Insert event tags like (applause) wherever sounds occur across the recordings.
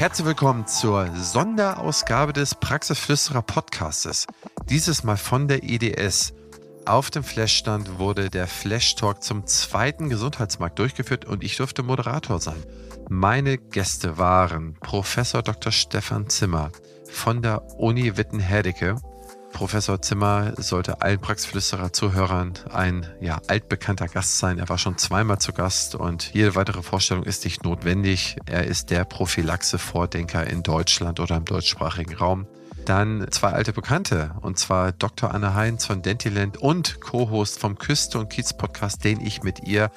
Herzlich willkommen zur Sonderausgabe des Praxisflüsterer Podcastes. Dieses Mal von der EDS. Auf dem Flashstand wurde der Flash Talk zum zweiten Gesundheitsmarkt durchgeführt und ich durfte Moderator sein. Meine Gäste waren Professor Dr. Stefan Zimmer von der Uni Witten-Herdecke Professor Zimmer sollte allen Praxisflüsterer-Zuhörern ein ja, altbekannter Gast sein. Er war schon zweimal zu Gast und jede weitere Vorstellung ist nicht notwendig. Er ist der Prophylaxe-Vordenker in Deutschland oder im deutschsprachigen Raum. Dann zwei alte Bekannte, und zwar Dr. Anne Heinz von Dentiland und Co-Host vom Küste und Kiez Podcast, den ich mit ihr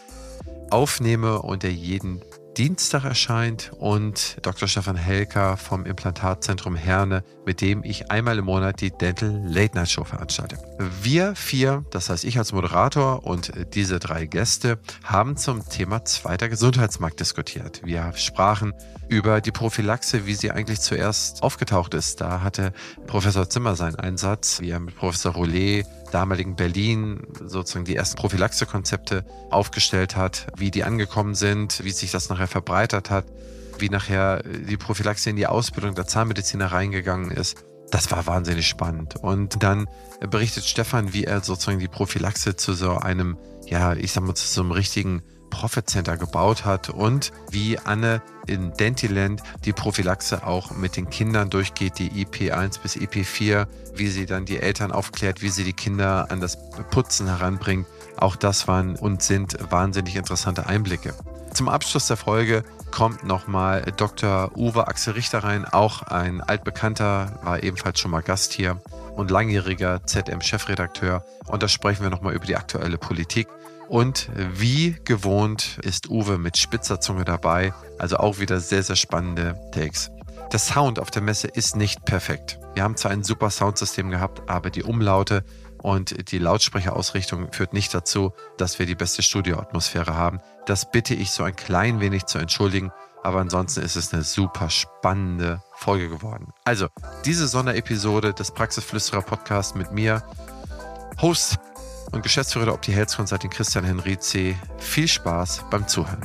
aufnehme und der jeden Dienstag erscheint und Dr. Stefan Helker vom Implantatzentrum Herne, mit dem ich einmal im Monat die Dental Late Night Show veranstalte. Wir vier, das heißt ich als Moderator und diese drei Gäste, haben zum Thema zweiter Gesundheitsmarkt diskutiert. Wir sprachen über die Prophylaxe, wie sie eigentlich zuerst aufgetaucht ist. Da hatte Professor Zimmer seinen Einsatz, wie er mit Professor Roulet damaligen Berlin sozusagen die ersten Prophylaxe-Konzepte aufgestellt hat, wie die angekommen sind, wie sich das nachher verbreitert hat, wie nachher die Prophylaxe in die Ausbildung der Zahnmediziner reingegangen ist. Das war wahnsinnig spannend. Und dann berichtet Stefan, wie er sozusagen die Prophylaxe zu so einem, ja, ich sag mal, zu so einem richtigen Profit Center gebaut hat und wie Anne in Dentiland die Prophylaxe auch mit den Kindern durchgeht, die IP1 bis IP4, wie sie dann die Eltern aufklärt, wie sie die Kinder an das Putzen heranbringt. Auch das waren und sind wahnsinnig interessante Einblicke. Zum Abschluss der Folge kommt nochmal Dr. Uwe Axel Richter rein, auch ein altbekannter, war ebenfalls schon mal Gast hier und langjähriger ZM-Chefredakteur. Und da sprechen wir nochmal über die aktuelle Politik. Und wie gewohnt ist Uwe mit spitzer Zunge dabei. Also auch wieder sehr, sehr spannende Takes. Der Sound auf der Messe ist nicht perfekt. Wir haben zwar ein super Soundsystem gehabt, aber die Umlaute und die Lautsprecherausrichtung führt nicht dazu, dass wir die beste Studioatmosphäre haben. Das bitte ich so ein klein wenig zu entschuldigen, aber ansonsten ist es eine super spannende Folge geworden. Also, diese Sonderepisode des Praxisflüsterer Podcasts mit mir, Host und Geschäftsführer der Opti Health Consulting Christian Henrizi. Viel Spaß beim Zuhören.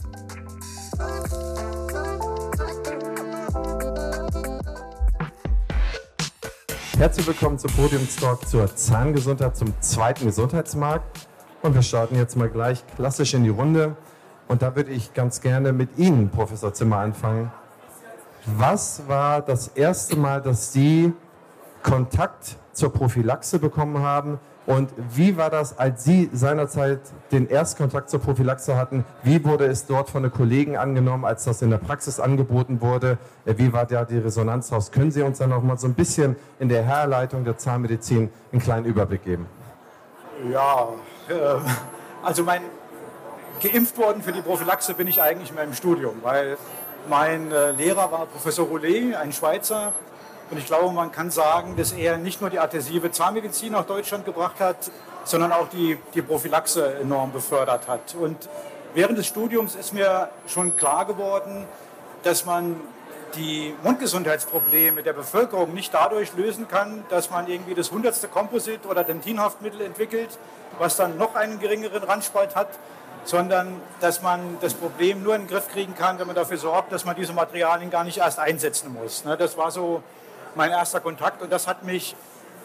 Herzlich willkommen zum Podiumstalk zur Zahngesundheit, zum zweiten Gesundheitsmarkt. Und wir starten jetzt mal gleich klassisch in die Runde. Und da würde ich ganz gerne mit Ihnen, Professor Zimmer, anfangen. Was war das erste Mal, dass Sie Kontakt zur Prophylaxe bekommen haben? Und wie war das, als Sie seinerzeit den Erstkontakt zur Prophylaxe hatten? Wie wurde es dort von den Kollegen angenommen, als das in der Praxis angeboten wurde? Äh, wie war da die Resonanz aus? Können Sie uns dann noch mal so ein bisschen in der Herleitung der Zahnmedizin einen kleinen Überblick geben? Ja, äh, also mein geimpft worden für die Prophylaxe bin ich eigentlich in meinem Studium, weil mein äh, Lehrer war Professor Roulet, ein Schweizer, und ich glaube, man kann sagen, dass er nicht nur die adhesive Zahnmedizin nach Deutschland gebracht hat, sondern auch die, die Prophylaxe enorm befördert hat. Und während des Studiums ist mir schon klar geworden, dass man die Mundgesundheitsprobleme der Bevölkerung nicht dadurch lösen kann, dass man irgendwie das hundertste Komposit oder Dentinhaftmittel entwickelt, was dann noch einen geringeren Randspalt hat, sondern dass man das Problem nur in den Griff kriegen kann, wenn man dafür sorgt, dass man diese Materialien gar nicht erst einsetzen muss. Ne, das war so mein erster Kontakt und das hat mich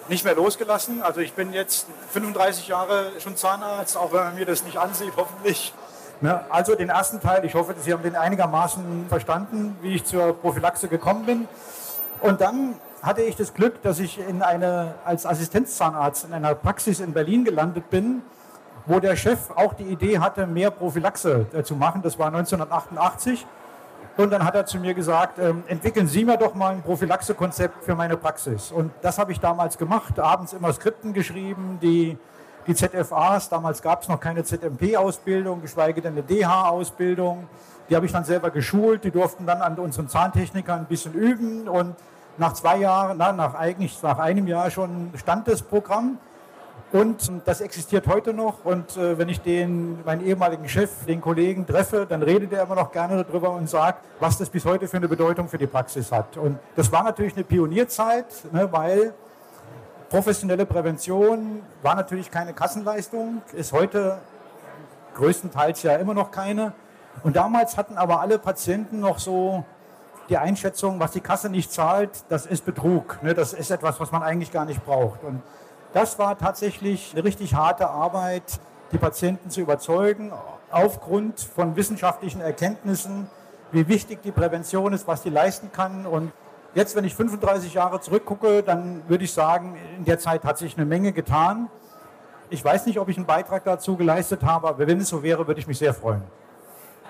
nicht mehr losgelassen. Also ich bin jetzt 35 Jahre schon Zahnarzt, auch wenn man mir das nicht ansieht, (laughs) hoffentlich. Ne, also den ersten Teil, ich hoffe, Sie haben den einigermaßen verstanden, wie ich zur Prophylaxe gekommen bin. Und dann hatte ich das Glück, dass ich in eine, als Assistenzzahnarzt in einer Praxis in Berlin gelandet bin, wo der Chef auch die Idee hatte, mehr Prophylaxe äh, zu machen. Das war 1988. Und dann hat er zu mir gesagt, ähm, entwickeln Sie mir doch mal ein Prophylaxe-Konzept für meine Praxis. Und das habe ich damals gemacht, abends immer Skripten geschrieben, die, die ZFAs, damals gab es noch keine ZMP-Ausbildung, geschweige denn eine DH-Ausbildung. Die habe ich dann selber geschult, die durften dann an unseren Zahntechnikern ein bisschen üben und nach zwei Jahren, na, nach eigentlich nach einem Jahr schon stand das Programm. Und das existiert heute noch. Und äh, wenn ich den, meinen ehemaligen Chef, den Kollegen treffe, dann redet er immer noch gerne darüber und sagt, was das bis heute für eine Bedeutung für die Praxis hat. Und das war natürlich eine Pionierzeit, ne, weil professionelle Prävention war natürlich keine Kassenleistung, ist heute größtenteils ja immer noch keine. Und damals hatten aber alle Patienten noch so die Einschätzung, was die Kasse nicht zahlt, das ist Betrug. Ne? Das ist etwas, was man eigentlich gar nicht braucht. Und das war tatsächlich eine richtig harte Arbeit, die Patienten zu überzeugen, aufgrund von wissenschaftlichen Erkenntnissen, wie wichtig die Prävention ist, was die leisten kann. Und jetzt, wenn ich 35 Jahre zurückgucke, dann würde ich sagen, in der Zeit hat sich eine Menge getan. Ich weiß nicht, ob ich einen Beitrag dazu geleistet habe, aber wenn es so wäre, würde ich mich sehr freuen.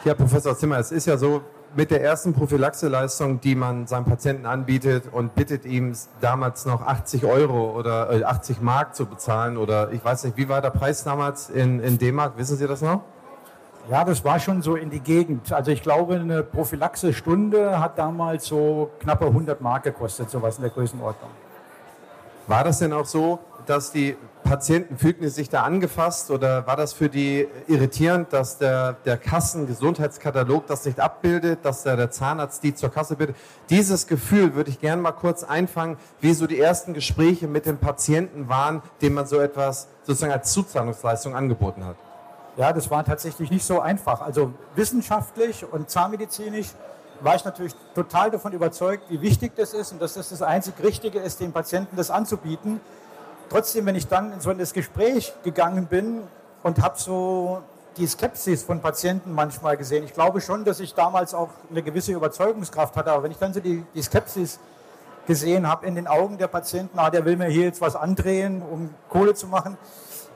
Ja, Professor Zimmer, es ist ja so, mit der ersten Prophylaxeleistung, die man seinem Patienten anbietet und bittet ihm damals noch 80 Euro oder 80 äh, Mark zu bezahlen oder ich weiß nicht, wie war der Preis damals in, in D-Mark? Wissen Sie das noch? Ja, das war schon so in die Gegend. Also ich glaube, eine Prophylaxe-Stunde hat damals so knappe 100 Mark gekostet, sowas in der Größenordnung. War das denn auch so, dass die Patienten fühlten sich da angefasst oder war das für die irritierend, dass der, der Kassengesundheitskatalog das nicht abbildet, dass der, der Zahnarzt die zur Kasse bittet? Dieses Gefühl würde ich gerne mal kurz einfangen, wie so die ersten Gespräche mit dem Patienten waren, dem man so etwas sozusagen als Zuzahlungsleistung angeboten hat. Ja, das war tatsächlich nicht so einfach. Also wissenschaftlich und zahnmedizinisch war ich natürlich total davon überzeugt, wie wichtig das ist und dass das das einzig Richtige ist, dem Patienten das anzubieten trotzdem, wenn ich dann in so ein Gespräch gegangen bin und habe so die Skepsis von Patienten manchmal gesehen. Ich glaube schon, dass ich damals auch eine gewisse Überzeugungskraft hatte, aber wenn ich dann so die, die Skepsis gesehen habe in den Augen der Patienten, ah, der will mir hier jetzt was andrehen, um Kohle zu machen,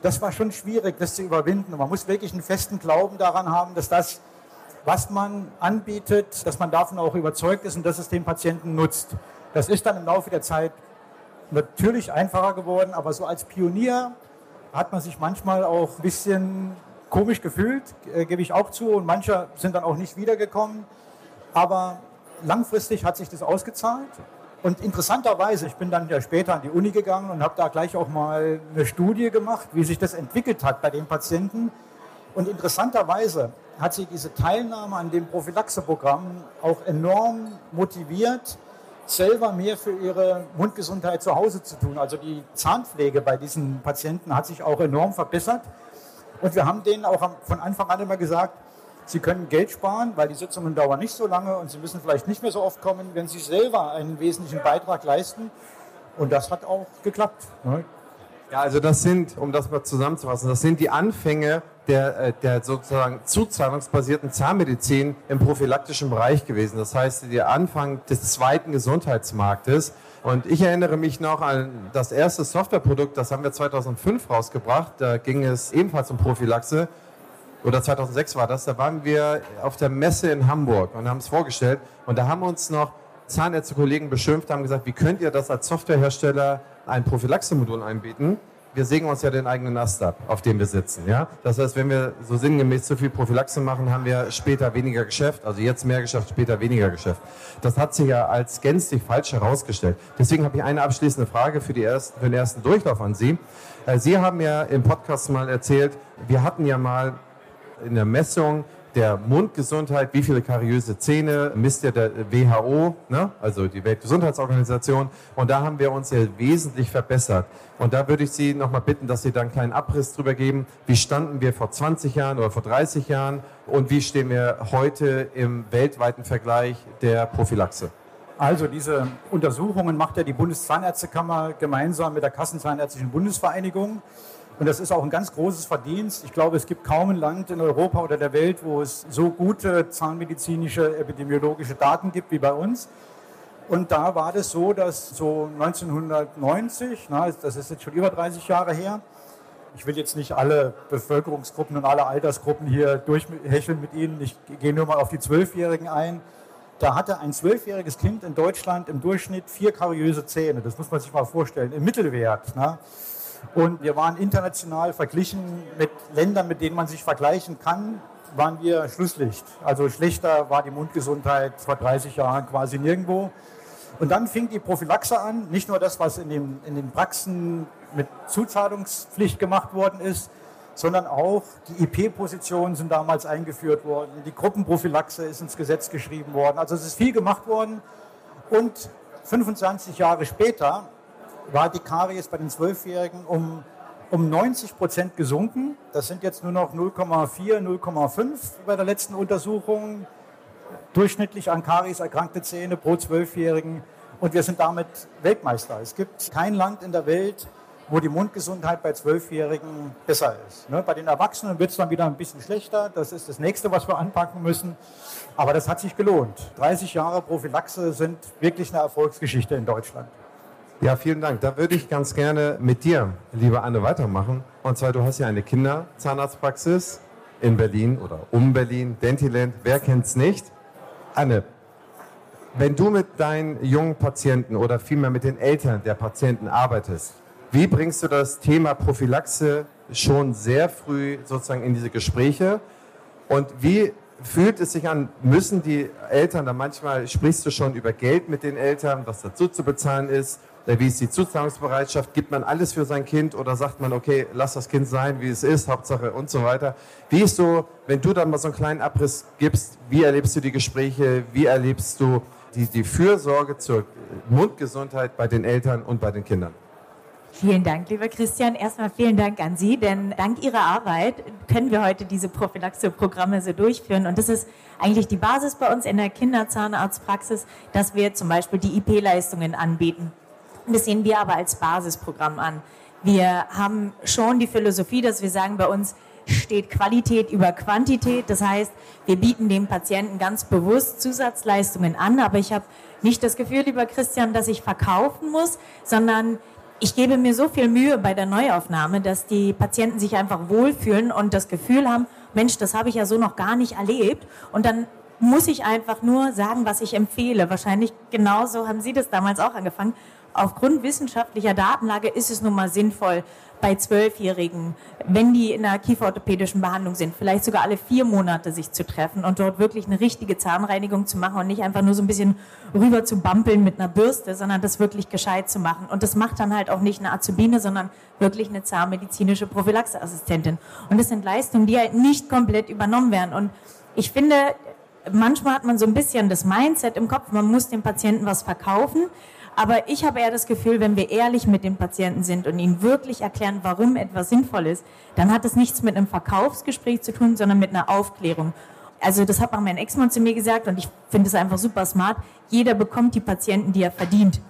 das war schon schwierig, das zu überwinden. Und man muss wirklich einen festen Glauben daran haben, dass das, was man anbietet, dass man davon auch überzeugt ist und dass es den Patienten nutzt. Das ist dann im Laufe der Zeit natürlich einfacher geworden, aber so als Pionier hat man sich manchmal auch ein bisschen komisch gefühlt, äh, gebe ich auch zu. Und manche sind dann auch nicht wiedergekommen. Aber langfristig hat sich das ausgezahlt. Und interessanterweise, ich bin dann ja später an die Uni gegangen und habe da gleich auch mal eine Studie gemacht, wie sich das entwickelt hat bei den Patienten. Und interessanterweise hat sich diese Teilnahme an dem Prophylaxeprogramm auch enorm motiviert, selber mehr für ihre Mundgesundheit zu Hause zu tun. Also die Zahnpflege bei diesen Patienten hat sich auch enorm verbessert. Und wir haben denen auch von Anfang an immer gesagt, sie können Geld sparen, weil die Sitzungen dauern nicht so lange und sie müssen vielleicht nicht mehr so oft kommen, wenn sie selber einen wesentlichen Beitrag leisten. Und das hat auch geklappt. Ne? Ja, also das sind, um das mal zusammenzufassen, das sind die Anfänge der, äh, der sozusagen zuzahlungsbasierten Zahnmedizin im prophylaktischen Bereich gewesen. Das heißt, der Anfang des zweiten Gesundheitsmarktes. Und ich erinnere mich noch an das erste Softwareprodukt, das haben wir 2005 rausgebracht. Da ging es ebenfalls um Prophylaxe. Oder 2006 war das. Da waren wir auf der Messe in Hamburg und haben es vorgestellt. Und da haben uns noch Zahnärzte-Kollegen beschimpft, haben gesagt, wie könnt ihr das als Softwarehersteller ein Prophylaxe-Modul einbieten? Wir sägen uns ja den eigenen Ast ab, auf dem wir sitzen. Ja? Das heißt, wenn wir so sinngemäß zu viel Prophylaxe machen, haben wir später weniger Geschäft. Also jetzt mehr Geschäft, später weniger Geschäft. Das hat sich ja als gänzlich falsch herausgestellt. Deswegen habe ich eine abschließende Frage für, die ersten, für den ersten Durchlauf an Sie. Äh, Sie haben ja im Podcast mal erzählt, wir hatten ja mal in der Messung der Mundgesundheit, wie viele kariöse Zähne misst ja der WHO, ne? also die Weltgesundheitsorganisation. Und da haben wir uns ja wesentlich verbessert. Und da würde ich Sie nochmal bitten, dass Sie da einen kleinen Abriss drüber geben. Wie standen wir vor 20 Jahren oder vor 30 Jahren und wie stehen wir heute im weltweiten Vergleich der Prophylaxe? Also diese Untersuchungen macht ja die Bundeszahnärztekammer gemeinsam mit der Kassenzahnärztlichen Bundesvereinigung. Und das ist auch ein ganz großes Verdienst. Ich glaube, es gibt kaum ein Land in Europa oder der Welt, wo es so gute zahnmedizinische, epidemiologische Daten gibt wie bei uns. Und da war das so, dass so 1990, na, das ist jetzt schon über 30 Jahre her, ich will jetzt nicht alle Bevölkerungsgruppen und alle Altersgruppen hier durchhecheln mit Ihnen, ich gehe nur mal auf die Zwölfjährigen ein. Da hatte ein zwölfjähriges Kind in Deutschland im Durchschnitt vier kariöse Zähne. Das muss man sich mal vorstellen, im Mittelwert. Na. Und wir waren international verglichen mit Ländern, mit denen man sich vergleichen kann, waren wir Schlusslicht. Also schlechter war die Mundgesundheit vor 30 Jahren quasi nirgendwo. Und dann fing die Prophylaxe an, nicht nur das, was in, dem, in den Praxen mit Zuzahlungspflicht gemacht worden ist, sondern auch die IP-Positionen sind damals eingeführt worden, die Gruppenprophylaxe ist ins Gesetz geschrieben worden. Also es ist viel gemacht worden. Und 25 Jahre später war die Karies bei den Zwölfjährigen um, um 90 Prozent gesunken. Das sind jetzt nur noch 0,4, 0,5 bei der letzten Untersuchung. durchschnittlich an Karies erkrankte Zähne pro Zwölfjährigen und wir sind damit Weltmeister. Es gibt kein Land in der Welt, wo die Mundgesundheit bei Zwölfjährigen besser ist. Ne? Bei den Erwachsenen wird es dann wieder ein bisschen schlechter. Das ist das nächste, was wir anpacken müssen. Aber das hat sich gelohnt. 30 Jahre Prophylaxe sind wirklich eine Erfolgsgeschichte in Deutschland. Ja, vielen Dank. Da würde ich ganz gerne mit dir, liebe Anne, weitermachen. Und zwar, du hast ja eine Kinderzahnarztpraxis in Berlin oder um Berlin, Dentiland. Wer kennt es nicht? Anne, wenn du mit deinen jungen Patienten oder vielmehr mit den Eltern der Patienten arbeitest, wie bringst du das Thema Prophylaxe schon sehr früh sozusagen in diese Gespräche? Und wie fühlt es sich an? Müssen die Eltern da manchmal, sprichst du schon über Geld mit den Eltern, was dazu zu bezahlen ist? Wie ist die Zuzahlungsbereitschaft? Gibt man alles für sein Kind oder sagt man, okay, lass das Kind sein, wie es ist, Hauptsache und so weiter? Wie ist so, wenn du dann mal so einen kleinen Abriss gibst, wie erlebst du die Gespräche? Wie erlebst du die, die Fürsorge zur Mundgesundheit bei den Eltern und bei den Kindern? Vielen Dank, lieber Christian. Erstmal vielen Dank an Sie, denn dank Ihrer Arbeit können wir heute diese Prophylaxe-Programme so durchführen. Und das ist eigentlich die Basis bei uns in der Kinderzahnarztpraxis, dass wir zum Beispiel die IP-Leistungen anbieten. Das sehen wir aber als Basisprogramm an. Wir haben schon die Philosophie, dass wir sagen, bei uns steht Qualität über Quantität. Das heißt, wir bieten dem Patienten ganz bewusst Zusatzleistungen an, aber ich habe nicht das Gefühl, lieber Christian, dass ich verkaufen muss, sondern ich gebe mir so viel Mühe bei der Neuaufnahme, dass die Patienten sich einfach wohlfühlen und das Gefühl haben, Mensch, das habe ich ja so noch gar nicht erlebt. Und dann muss ich einfach nur sagen, was ich empfehle. Wahrscheinlich genauso haben Sie das damals auch angefangen aufgrund wissenschaftlicher Datenlage ist es nun mal sinnvoll, bei Zwölfjährigen, wenn die in einer kieferorthopädischen Behandlung sind, vielleicht sogar alle vier Monate sich zu treffen und dort wirklich eine richtige Zahnreinigung zu machen und nicht einfach nur so ein bisschen rüber zu bampeln mit einer Bürste, sondern das wirklich gescheit zu machen. Und das macht dann halt auch nicht eine Azubine, sondern wirklich eine zahnmedizinische Prophylaxeassistentin. Und das sind Leistungen, die halt nicht komplett übernommen werden. Und ich finde, manchmal hat man so ein bisschen das Mindset im Kopf, man muss dem Patienten was verkaufen. Aber ich habe eher das Gefühl, wenn wir ehrlich mit dem Patienten sind und ihnen wirklich erklären, warum etwas sinnvoll ist, dann hat es nichts mit einem Verkaufsgespräch zu tun, sondern mit einer Aufklärung. Also das hat auch mein Ex-Mann zu mir gesagt und ich finde es einfach super smart. Jeder bekommt die Patienten, die er verdient.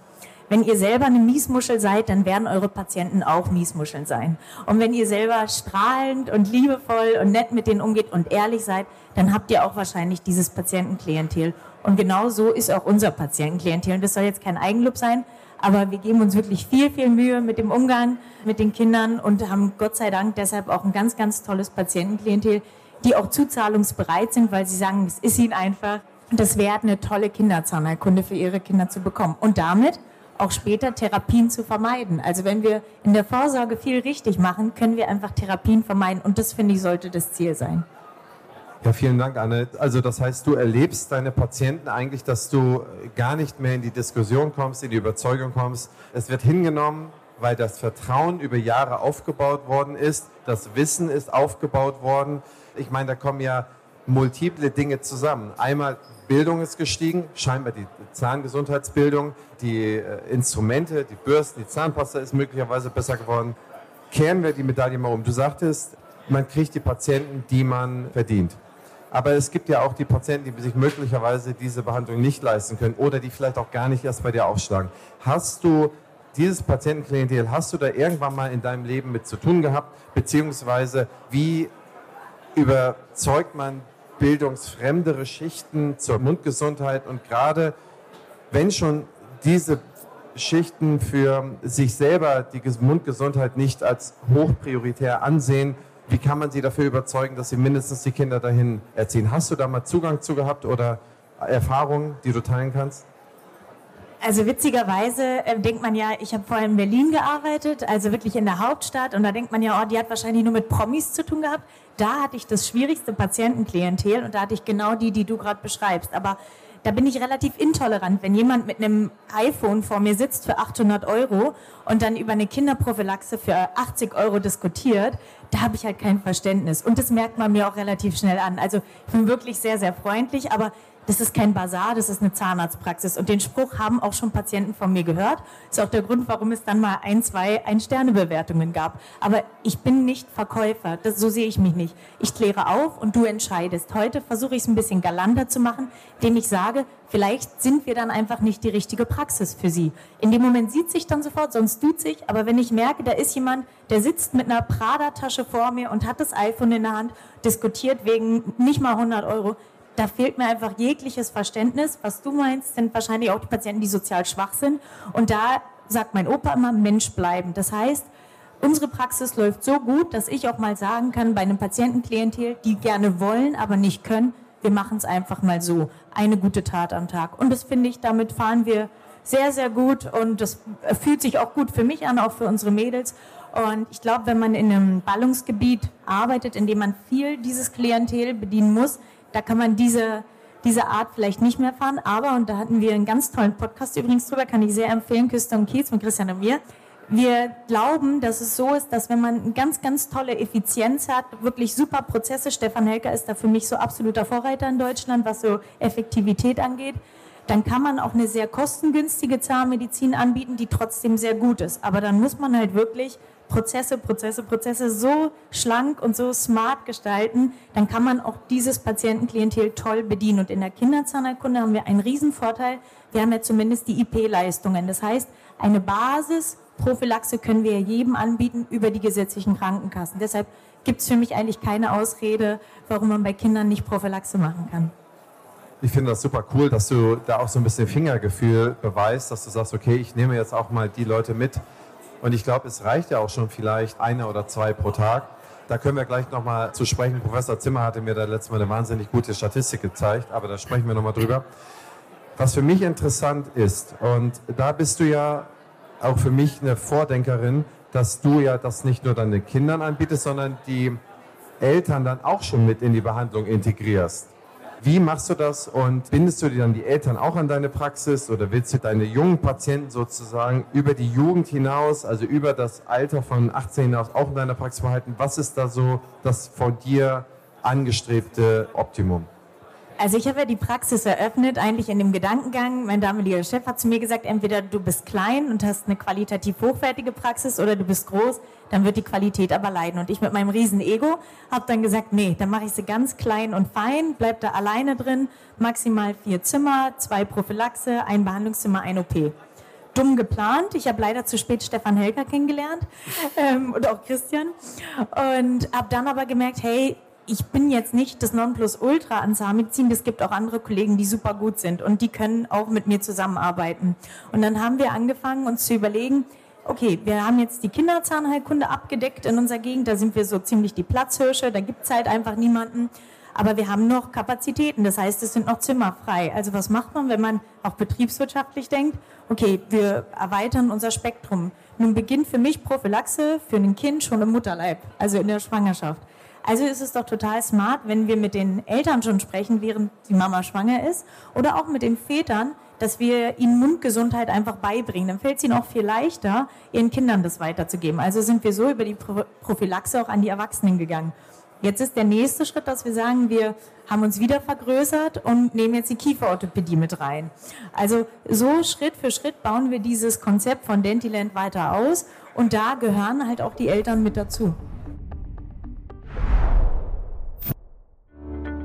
Wenn ihr selber eine Miesmuschel seid, dann werden eure Patienten auch Miesmuscheln sein. Und wenn ihr selber strahlend und liebevoll und nett mit denen umgeht und ehrlich seid, dann habt ihr auch wahrscheinlich dieses Patientenklientel. Und genau so ist auch unser Patientenklientel. Und das soll jetzt kein Eigenlob sein, aber wir geben uns wirklich viel, viel Mühe mit dem Umgang mit den Kindern und haben Gott sei Dank deshalb auch ein ganz, ganz tolles Patientenklientel, die auch zuzahlungsbereit sind, weil sie sagen, es ist ihnen einfach das wert, eine tolle Kinderzahnerkunde für ihre Kinder zu bekommen. Und damit auch später Therapien zu vermeiden. Also wenn wir in der Vorsorge viel richtig machen, können wir einfach Therapien vermeiden. Und das, finde ich, sollte das Ziel sein. Ja, vielen Dank, Anne. Also das heißt, du erlebst deine Patienten eigentlich, dass du gar nicht mehr in die Diskussion kommst, in die Überzeugung kommst. Es wird hingenommen, weil das Vertrauen über Jahre aufgebaut worden ist, das Wissen ist aufgebaut worden. Ich meine, da kommen ja multiple Dinge zusammen. Einmal Bildung ist gestiegen, scheinbar die Zahngesundheitsbildung, die äh, Instrumente, die Bürsten, die Zahnpasta ist möglicherweise besser geworden. Kehren wir die Medaille mal um. Du sagtest, man kriegt die Patienten, die man verdient. Aber es gibt ja auch die Patienten, die sich möglicherweise diese Behandlung nicht leisten können oder die vielleicht auch gar nicht erst bei dir aufschlagen. Hast du dieses Patientenklientel, hast du da irgendwann mal in deinem Leben mit zu tun gehabt? Beziehungsweise wie überzeugt man bildungsfremdere Schichten zur Mundgesundheit und gerade wenn schon diese Schichten für sich selber die Mundgesundheit nicht als hochprioritär ansehen, wie kann man sie dafür überzeugen, dass sie mindestens die Kinder dahin erziehen? Hast du da mal Zugang zu gehabt oder Erfahrungen, die du teilen kannst? Also witzigerweise äh, denkt man ja, ich habe vorher in Berlin gearbeitet, also wirklich in der Hauptstadt, und da denkt man ja, oh, die hat wahrscheinlich nur mit Promis zu tun gehabt. Da hatte ich das schwierigste Patientenklientel und da hatte ich genau die, die du gerade beschreibst. Aber da bin ich relativ intolerant, wenn jemand mit einem iPhone vor mir sitzt für 800 Euro und dann über eine Kinderprophylaxe für 80 Euro diskutiert, da habe ich halt kein Verständnis. Und das merkt man mir auch relativ schnell an. Also ich bin wirklich sehr, sehr freundlich, aber das ist kein Bazar, das ist eine Zahnarztpraxis. Und den Spruch haben auch schon Patienten von mir gehört. Das ist auch der Grund, warum es dann mal ein, zwei Ein-Sterne-Bewertungen gab. Aber ich bin nicht Verkäufer, das, so sehe ich mich nicht. Ich kläre auf und du entscheidest. Heute versuche ich es ein bisschen galanter zu machen, indem ich sage, vielleicht sind wir dann einfach nicht die richtige Praxis für Sie. In dem Moment sieht sich dann sofort, sonst tut sich. Aber wenn ich merke, da ist jemand, der sitzt mit einer Prada-Tasche vor mir und hat das iPhone in der Hand, diskutiert wegen nicht mal 100 Euro, da fehlt mir einfach jegliches Verständnis. Was du meinst, sind wahrscheinlich auch die Patienten, die sozial schwach sind. Und da sagt mein Opa immer, Mensch bleiben. Das heißt, unsere Praxis läuft so gut, dass ich auch mal sagen kann, bei einem Patientenklientel, die gerne wollen, aber nicht können, wir machen es einfach mal so. Eine gute Tat am Tag. Und das finde ich, damit fahren wir sehr, sehr gut und das fühlt sich auch gut für mich an, auch für unsere Mädels. Und ich glaube, wenn man in einem Ballungsgebiet arbeitet, in dem man viel dieses Klientel bedienen muss, da kann man diese, diese Art vielleicht nicht mehr fahren. Aber, und da hatten wir einen ganz tollen Podcast übrigens drüber, kann ich sehr empfehlen, Küste und Kiez von Christian und mir. Wir glauben, dass es so ist, dass wenn man eine ganz, ganz tolle Effizienz hat, wirklich super Prozesse, Stefan Helker ist da für mich so absoluter Vorreiter in Deutschland, was so Effektivität angeht, dann kann man auch eine sehr kostengünstige Zahnmedizin anbieten, die trotzdem sehr gut ist. Aber dann muss man halt wirklich Prozesse, Prozesse, Prozesse so schlank und so smart gestalten, dann kann man auch dieses Patientenklientel toll bedienen. Und in der Kinderzahnheilkunde haben wir einen Riesenvorteil. Wir haben ja zumindest die IP-Leistungen. Das heißt, eine Basisprophylaxe können wir jedem anbieten über die gesetzlichen Krankenkassen. Deshalb gibt es für mich eigentlich keine Ausrede, warum man bei Kindern nicht Prophylaxe machen kann. Ich finde das super cool, dass du da auch so ein bisschen Fingergefühl beweist, dass du sagst, okay, ich nehme jetzt auch mal die Leute mit, und ich glaube, es reicht ja auch schon vielleicht eine oder zwei pro Tag. Da können wir gleich nochmal zu sprechen. Professor Zimmer hatte mir da letztes Mal eine wahnsinnig gute Statistik gezeigt, aber da sprechen wir nochmal drüber. Was für mich interessant ist, und da bist du ja auch für mich eine Vordenkerin, dass du ja das nicht nur deinen Kindern anbietest, sondern die Eltern dann auch schon mit in die Behandlung integrierst. Wie machst du das und bindest du dir dann die Eltern auch an deine Praxis oder willst du deine jungen Patienten sozusagen über die Jugend hinaus, also über das Alter von 18 hinaus auch in deiner Praxis behalten? Was ist da so das von dir angestrebte Optimum? Also ich habe ja die Praxis eröffnet, eigentlich in dem Gedankengang. Mein damaliger Chef hat zu mir gesagt, entweder du bist klein und hast eine qualitativ hochwertige Praxis oder du bist groß, dann wird die Qualität aber leiden. Und ich mit meinem riesen Ego habe dann gesagt, nee, dann mache ich sie ganz klein und fein, bleib da alleine drin, maximal vier Zimmer, zwei Prophylaxe, ein Behandlungszimmer, ein OP dumm geplant. Ich habe leider zu spät Stefan Helker kennengelernt (laughs) ähm, und auch Christian. Und habe dann aber gemerkt, hey, ich bin jetzt nicht das Nonplusultra an Zahnmedizin. Es gibt auch andere Kollegen, die super gut sind und die können auch mit mir zusammenarbeiten. Und dann haben wir angefangen, uns zu überlegen, okay, wir haben jetzt die Kinderzahnheilkunde abgedeckt in unserer Gegend. Da sind wir so ziemlich die Platzhirsche. Da gibt es halt einfach niemanden. Aber wir haben noch Kapazitäten. Das heißt, es sind noch Zimmer frei. Also was macht man, wenn man auch betriebswirtschaftlich denkt? Okay, wir erweitern unser Spektrum. Nun beginnt für mich Prophylaxe für ein Kind schon im Mutterleib, also in der Schwangerschaft. Also ist es doch total smart, wenn wir mit den Eltern schon sprechen, während die Mama schwanger ist, oder auch mit den Vätern, dass wir ihnen Mundgesundheit einfach beibringen. Dann fällt es ihnen auch viel leichter, ihren Kindern das weiterzugeben. Also sind wir so über die Prophylaxe auch an die Erwachsenen gegangen. Jetzt ist der nächste Schritt, dass wir sagen, wir haben uns wieder vergrößert und nehmen jetzt die Kieferorthopädie mit rein. Also so Schritt für Schritt bauen wir dieses Konzept von Dentiland weiter aus und da gehören halt auch die Eltern mit dazu.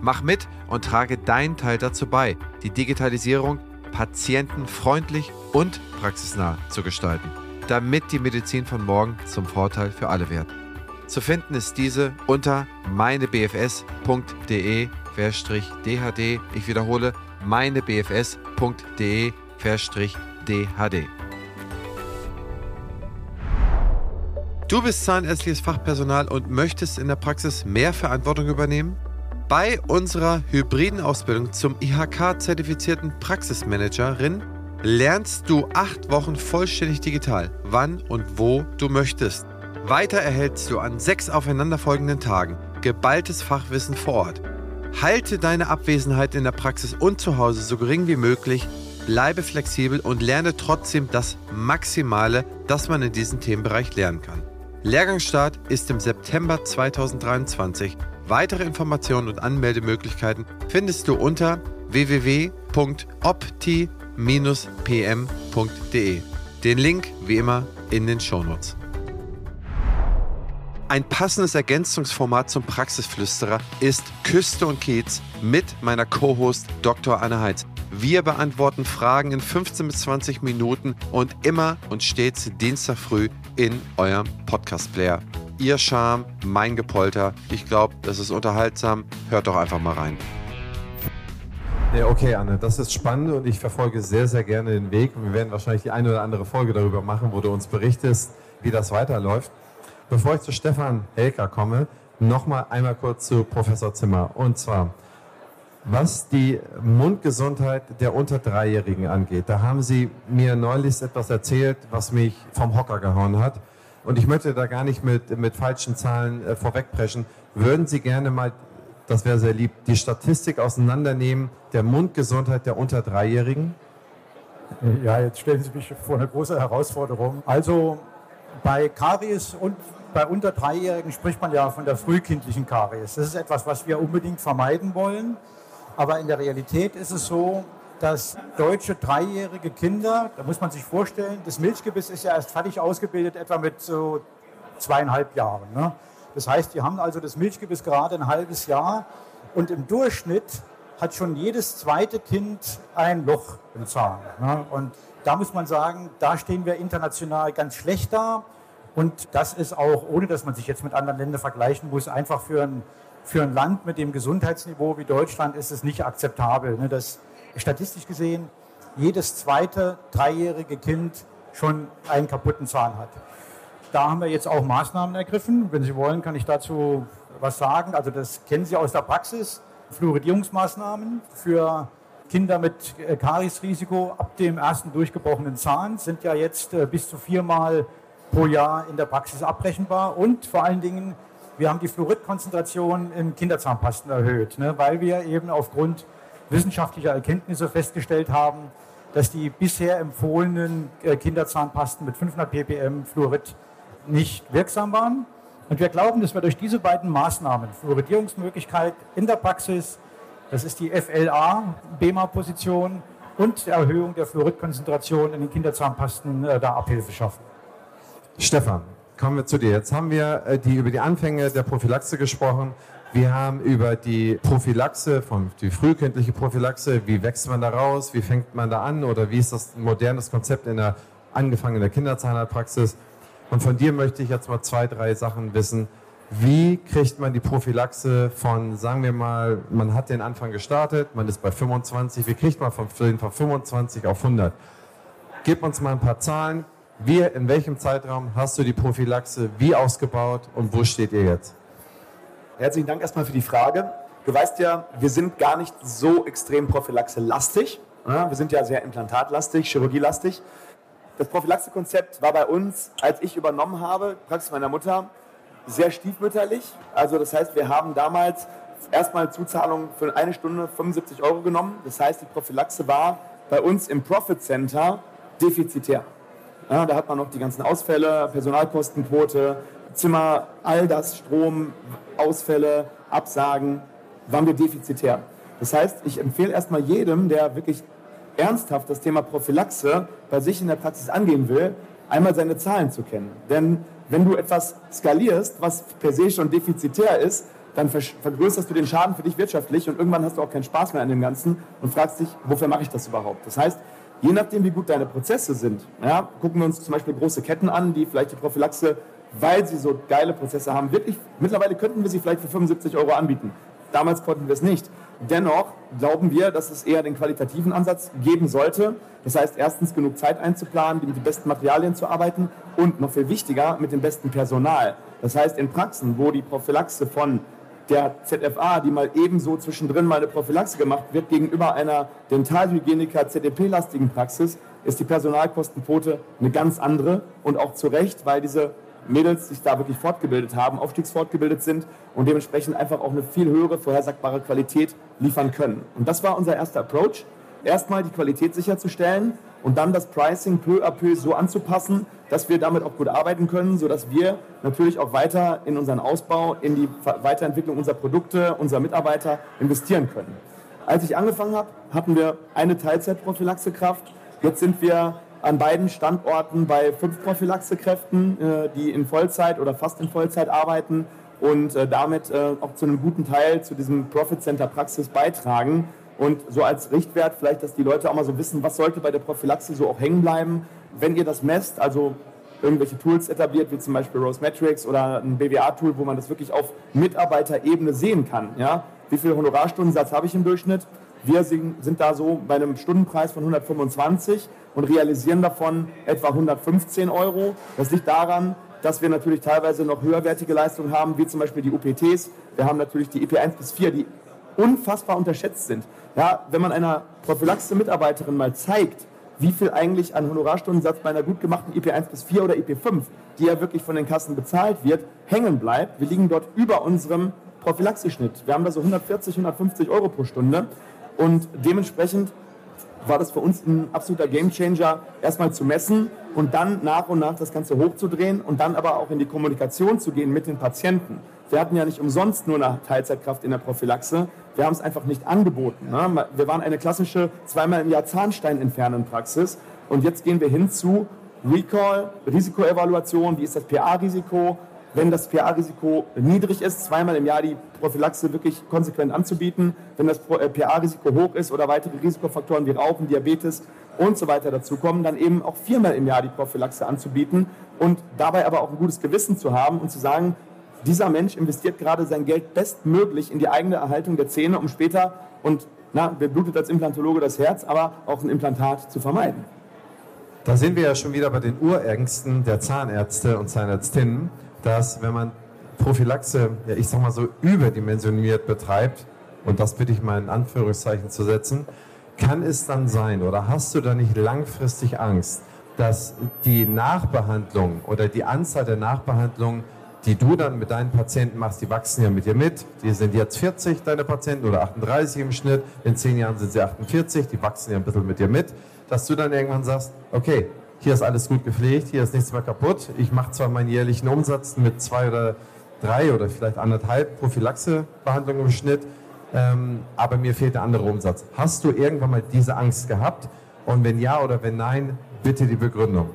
Mach mit und trage deinen Teil dazu bei, die Digitalisierung patientenfreundlich und praxisnah zu gestalten, damit die Medizin von morgen zum Vorteil für alle wird. Zu finden ist diese unter meinebfs.de-dhd. Ich wiederhole, meinebfs.de-dhd. Du bist zahnärztliches Fachpersonal und möchtest in der Praxis mehr Verantwortung übernehmen? Bei unserer hybriden Ausbildung zum IHK-zertifizierten Praxismanagerin lernst du acht Wochen vollständig digital, wann und wo du möchtest. Weiter erhältst du an sechs aufeinanderfolgenden Tagen geballtes Fachwissen vor Ort. Halte deine Abwesenheit in der Praxis und zu Hause so gering wie möglich, bleibe flexibel und lerne trotzdem das Maximale, das man in diesem Themenbereich lernen kann. Lehrgangsstart ist im September 2023. Weitere Informationen und Anmeldemöglichkeiten findest du unter www.opti-pm.de. Den Link wie immer in den Shownotes. Ein passendes Ergänzungsformat zum Praxisflüsterer ist Küste und Kiez mit meiner Co-Host Dr. Anne Heitz. Wir beantworten Fragen in 15 bis 20 Minuten und immer und stets Dienstag früh in eurem Podcast-Player. Ihr Charme, mein Gepolter. Ich glaube, das ist unterhaltsam. Hört doch einfach mal rein. Ja, okay, Anne, das ist spannend und ich verfolge sehr, sehr gerne den Weg. Wir werden wahrscheinlich die eine oder andere Folge darüber machen, wo du uns berichtest, wie das weiterläuft. Bevor ich zu Stefan Helker komme, nochmal einmal kurz zu Professor Zimmer. Und zwar, was die Mundgesundheit der unter Dreijährigen angeht. Da haben Sie mir neulich etwas erzählt, was mich vom Hocker gehauen hat. Und ich möchte da gar nicht mit, mit falschen Zahlen äh, vorwegpreschen. Würden Sie gerne mal, das wäre sehr lieb, die Statistik auseinandernehmen der Mundgesundheit der unter Dreijährigen? Ja, jetzt stellen Sie mich vor eine große Herausforderung. Also bei Karies und bei unter Dreijährigen spricht man ja von der frühkindlichen Karies. Das ist etwas, was wir unbedingt vermeiden wollen. Aber in der Realität ist es so, dass deutsche dreijährige Kinder, da muss man sich vorstellen, das Milchgebiss ist ja erst fertig ausgebildet, etwa mit so zweieinhalb Jahren. Ne? Das heißt, die haben also das Milchgebiss gerade ein halbes Jahr und im Durchschnitt hat schon jedes zweite Kind ein Loch im Zahn. Ne? Und da muss man sagen, da stehen wir international ganz schlecht da. Und das ist auch, ohne dass man sich jetzt mit anderen Ländern vergleichen muss, einfach für ein, für ein Land mit dem Gesundheitsniveau wie Deutschland ist es nicht akzeptabel, ne, dass statistisch gesehen jedes zweite dreijährige Kind schon einen kaputten Zahn hat. Da haben wir jetzt auch Maßnahmen ergriffen. Wenn Sie wollen, kann ich dazu was sagen. Also das kennen Sie aus der Praxis. Fluoridierungsmaßnahmen für Kinder mit äh, Kariesrisiko ab dem ersten durchgebrochenen Zahn sind ja jetzt äh, bis zu viermal pro Jahr in der Praxis abbrechenbar und vor allen Dingen, wir haben die Fluoridkonzentration in Kinderzahnpasten erhöht, ne, weil wir eben aufgrund wissenschaftlicher Erkenntnisse festgestellt haben, dass die bisher empfohlenen äh, Kinderzahnpasten mit 500 ppm Fluorid nicht wirksam waren. Und wir glauben, dass wir durch diese beiden Maßnahmen, Fluoridierungsmöglichkeit in der Praxis, das ist die FLA-BEMA-Position und die Erhöhung der Fluoridkonzentration in den Kinderzahnpasten, äh, da Abhilfe schaffen. Stefan, kommen wir zu dir. Jetzt haben wir äh, die, über die Anfänge der Prophylaxe gesprochen. Wir haben über die Prophylaxe, von die frühkindliche Prophylaxe, wie wächst man da raus, wie fängt man da an oder wie ist das modernes Konzept in der angefangenen Kinderzahnarztpraxis. Und von dir möchte ich jetzt mal zwei, drei Sachen wissen. Wie kriegt man die Prophylaxe von, sagen wir mal, man hat den Anfang gestartet, man ist bei 25, wie kriegt man von, von 25 auf 100? Gib uns mal ein paar Zahlen, wie, in welchem Zeitraum hast du die Prophylaxe wie ausgebaut und wo steht ihr jetzt? Herzlichen Dank erstmal für die Frage. Du weißt ja, wir sind gar nicht so extrem Prophylaxe-lastig. Wir sind ja sehr implantatlastig, chirurgielastig. Das Prophylaxe-Konzept war bei uns, als ich übernommen habe, Praxis meiner Mutter, sehr stiefmütterlich. Also das heißt, wir haben damals erstmal Zuzahlung für eine Stunde 75 Euro genommen. Das heißt, die Prophylaxe war bei uns im Profit Center defizitär. Ja, da hat man noch die ganzen Ausfälle, Personalkostenquote, Zimmer, all das, Strom, Ausfälle, Absagen, waren wir defizitär. Das heißt, ich empfehle erstmal jedem, der wirklich ernsthaft das Thema Prophylaxe bei sich in der Praxis angehen will, einmal seine Zahlen zu kennen. Denn wenn du etwas skalierst, was per se schon defizitär ist, dann vergrößerst du den Schaden für dich wirtschaftlich und irgendwann hast du auch keinen Spaß mehr an dem Ganzen und fragst dich, wofür mache ich das überhaupt? Das heißt, Je nachdem, wie gut deine Prozesse sind, ja, gucken wir uns zum Beispiel große Ketten an, die vielleicht die Prophylaxe, weil sie so geile Prozesse haben, wirklich, mittlerweile könnten wir sie vielleicht für 75 Euro anbieten. Damals konnten wir es nicht. Dennoch glauben wir, dass es eher den qualitativen Ansatz geben sollte. Das heißt, erstens genug Zeit einzuplanen, mit den besten Materialien zu arbeiten und noch viel wichtiger, mit dem besten Personal. Das heißt, in Praxen, wo die Prophylaxe von der ZFA, die mal ebenso zwischendrin mal eine Prophylaxe gemacht wird, gegenüber einer Dentalhygieniker ZDP-lastigen Praxis ist die Personalkostenquote eine ganz andere und auch zu Recht, weil diese Mädels sich da wirklich fortgebildet haben, aufstiegsfortgebildet sind und dementsprechend einfach auch eine viel höhere vorhersagbare Qualität liefern können. Und das war unser erster Approach. Erstmal die Qualität sicherzustellen und dann das Pricing peu à peu so anzupassen, dass wir damit auch gut arbeiten können, sodass wir natürlich auch weiter in unseren Ausbau, in die Weiterentwicklung unserer Produkte, unserer Mitarbeiter investieren können. Als ich angefangen habe, hatten wir eine Teilzeitprophylaxekraft. Jetzt sind wir an beiden Standorten bei fünf Prophylaxekräften, äh, die in Vollzeit oder fast in Vollzeit arbeiten und äh, damit äh, auch zu einem guten Teil zu diesem Profit Center Praxis beitragen. Und so als Richtwert vielleicht, dass die Leute auch mal so wissen, was sollte bei der Prophylaxe so auch hängen bleiben. Wenn ihr das messt, also irgendwelche Tools etabliert, wie zum Beispiel Rose Metrics oder ein BWA-Tool, wo man das wirklich auf Mitarbeiterebene sehen kann. Ja? Wie viel Honorarstundensatz habe ich im Durchschnitt? Wir sind da so bei einem Stundenpreis von 125 und realisieren davon etwa 115 Euro. Das liegt daran, dass wir natürlich teilweise noch höherwertige Leistungen haben, wie zum Beispiel die UPTs. Wir haben natürlich die EP1 bis 4, die unfassbar unterschätzt sind. Ja, wenn man einer Prophylaxe-Mitarbeiterin mal zeigt, wie viel eigentlich an Honorarstundensatz bei einer gut gemachten EP1 bis 4 oder EP5, die ja wirklich von den Kassen bezahlt wird, hängen bleibt. Wir liegen dort über unserem Prophylaxeschnitt. Wir haben da so 140, 150 Euro pro Stunde. Und dementsprechend war das für uns ein absoluter Gamechanger, erstmal zu messen und dann nach und nach das Ganze hochzudrehen und dann aber auch in die Kommunikation zu gehen mit den Patienten. Wir hatten ja nicht umsonst nur eine Teilzeitkraft in der Prophylaxe. Wir haben es einfach nicht angeboten. Ne? Wir waren eine klassische zweimal im Jahr Zahnstein entfernen Praxis und jetzt gehen wir hin zu Recall, Risikoevaluation, wie ist das PA-Risiko, wenn das PA-Risiko niedrig ist, zweimal im Jahr die Prophylaxe wirklich konsequent anzubieten. Wenn das äh, PA-Risiko hoch ist oder weitere Risikofaktoren wie Rauchen, Diabetes und so weiter dazukommen, dann eben auch viermal im Jahr die Prophylaxe anzubieten und dabei aber auch ein gutes Gewissen zu haben und zu sagen, dieser Mensch investiert gerade sein Geld bestmöglich in die eigene Erhaltung der Zähne, um später, und na, wer blutet als Implantologe das Herz, aber auch ein Implantat zu vermeiden. Da sind wir ja schon wieder bei den Urängsten der Zahnärzte und Zahnärztinnen dass wenn man Prophylaxe, ja, ich sag mal so überdimensioniert betreibt, und das bitte ich mal in Anführungszeichen zu setzen, kann es dann sein oder hast du da nicht langfristig Angst, dass die Nachbehandlung oder die Anzahl der Nachbehandlungen, die du dann mit deinen Patienten machst, die wachsen ja mit dir mit. Die sind jetzt 40, deine Patienten, oder 38 im Schnitt. In zehn Jahren sind sie 48, die wachsen ja ein bisschen mit dir mit. Dass du dann irgendwann sagst, okay, hier ist alles gut gepflegt, hier ist nichts mehr kaputt. Ich mache zwar meinen jährlichen Umsatz mit zwei oder drei oder vielleicht anderthalb Prophylaxebehandlungen im Schnitt, ähm, aber mir fehlt der andere Umsatz. Hast du irgendwann mal diese Angst gehabt? Und wenn ja oder wenn nein, bitte die Begründung.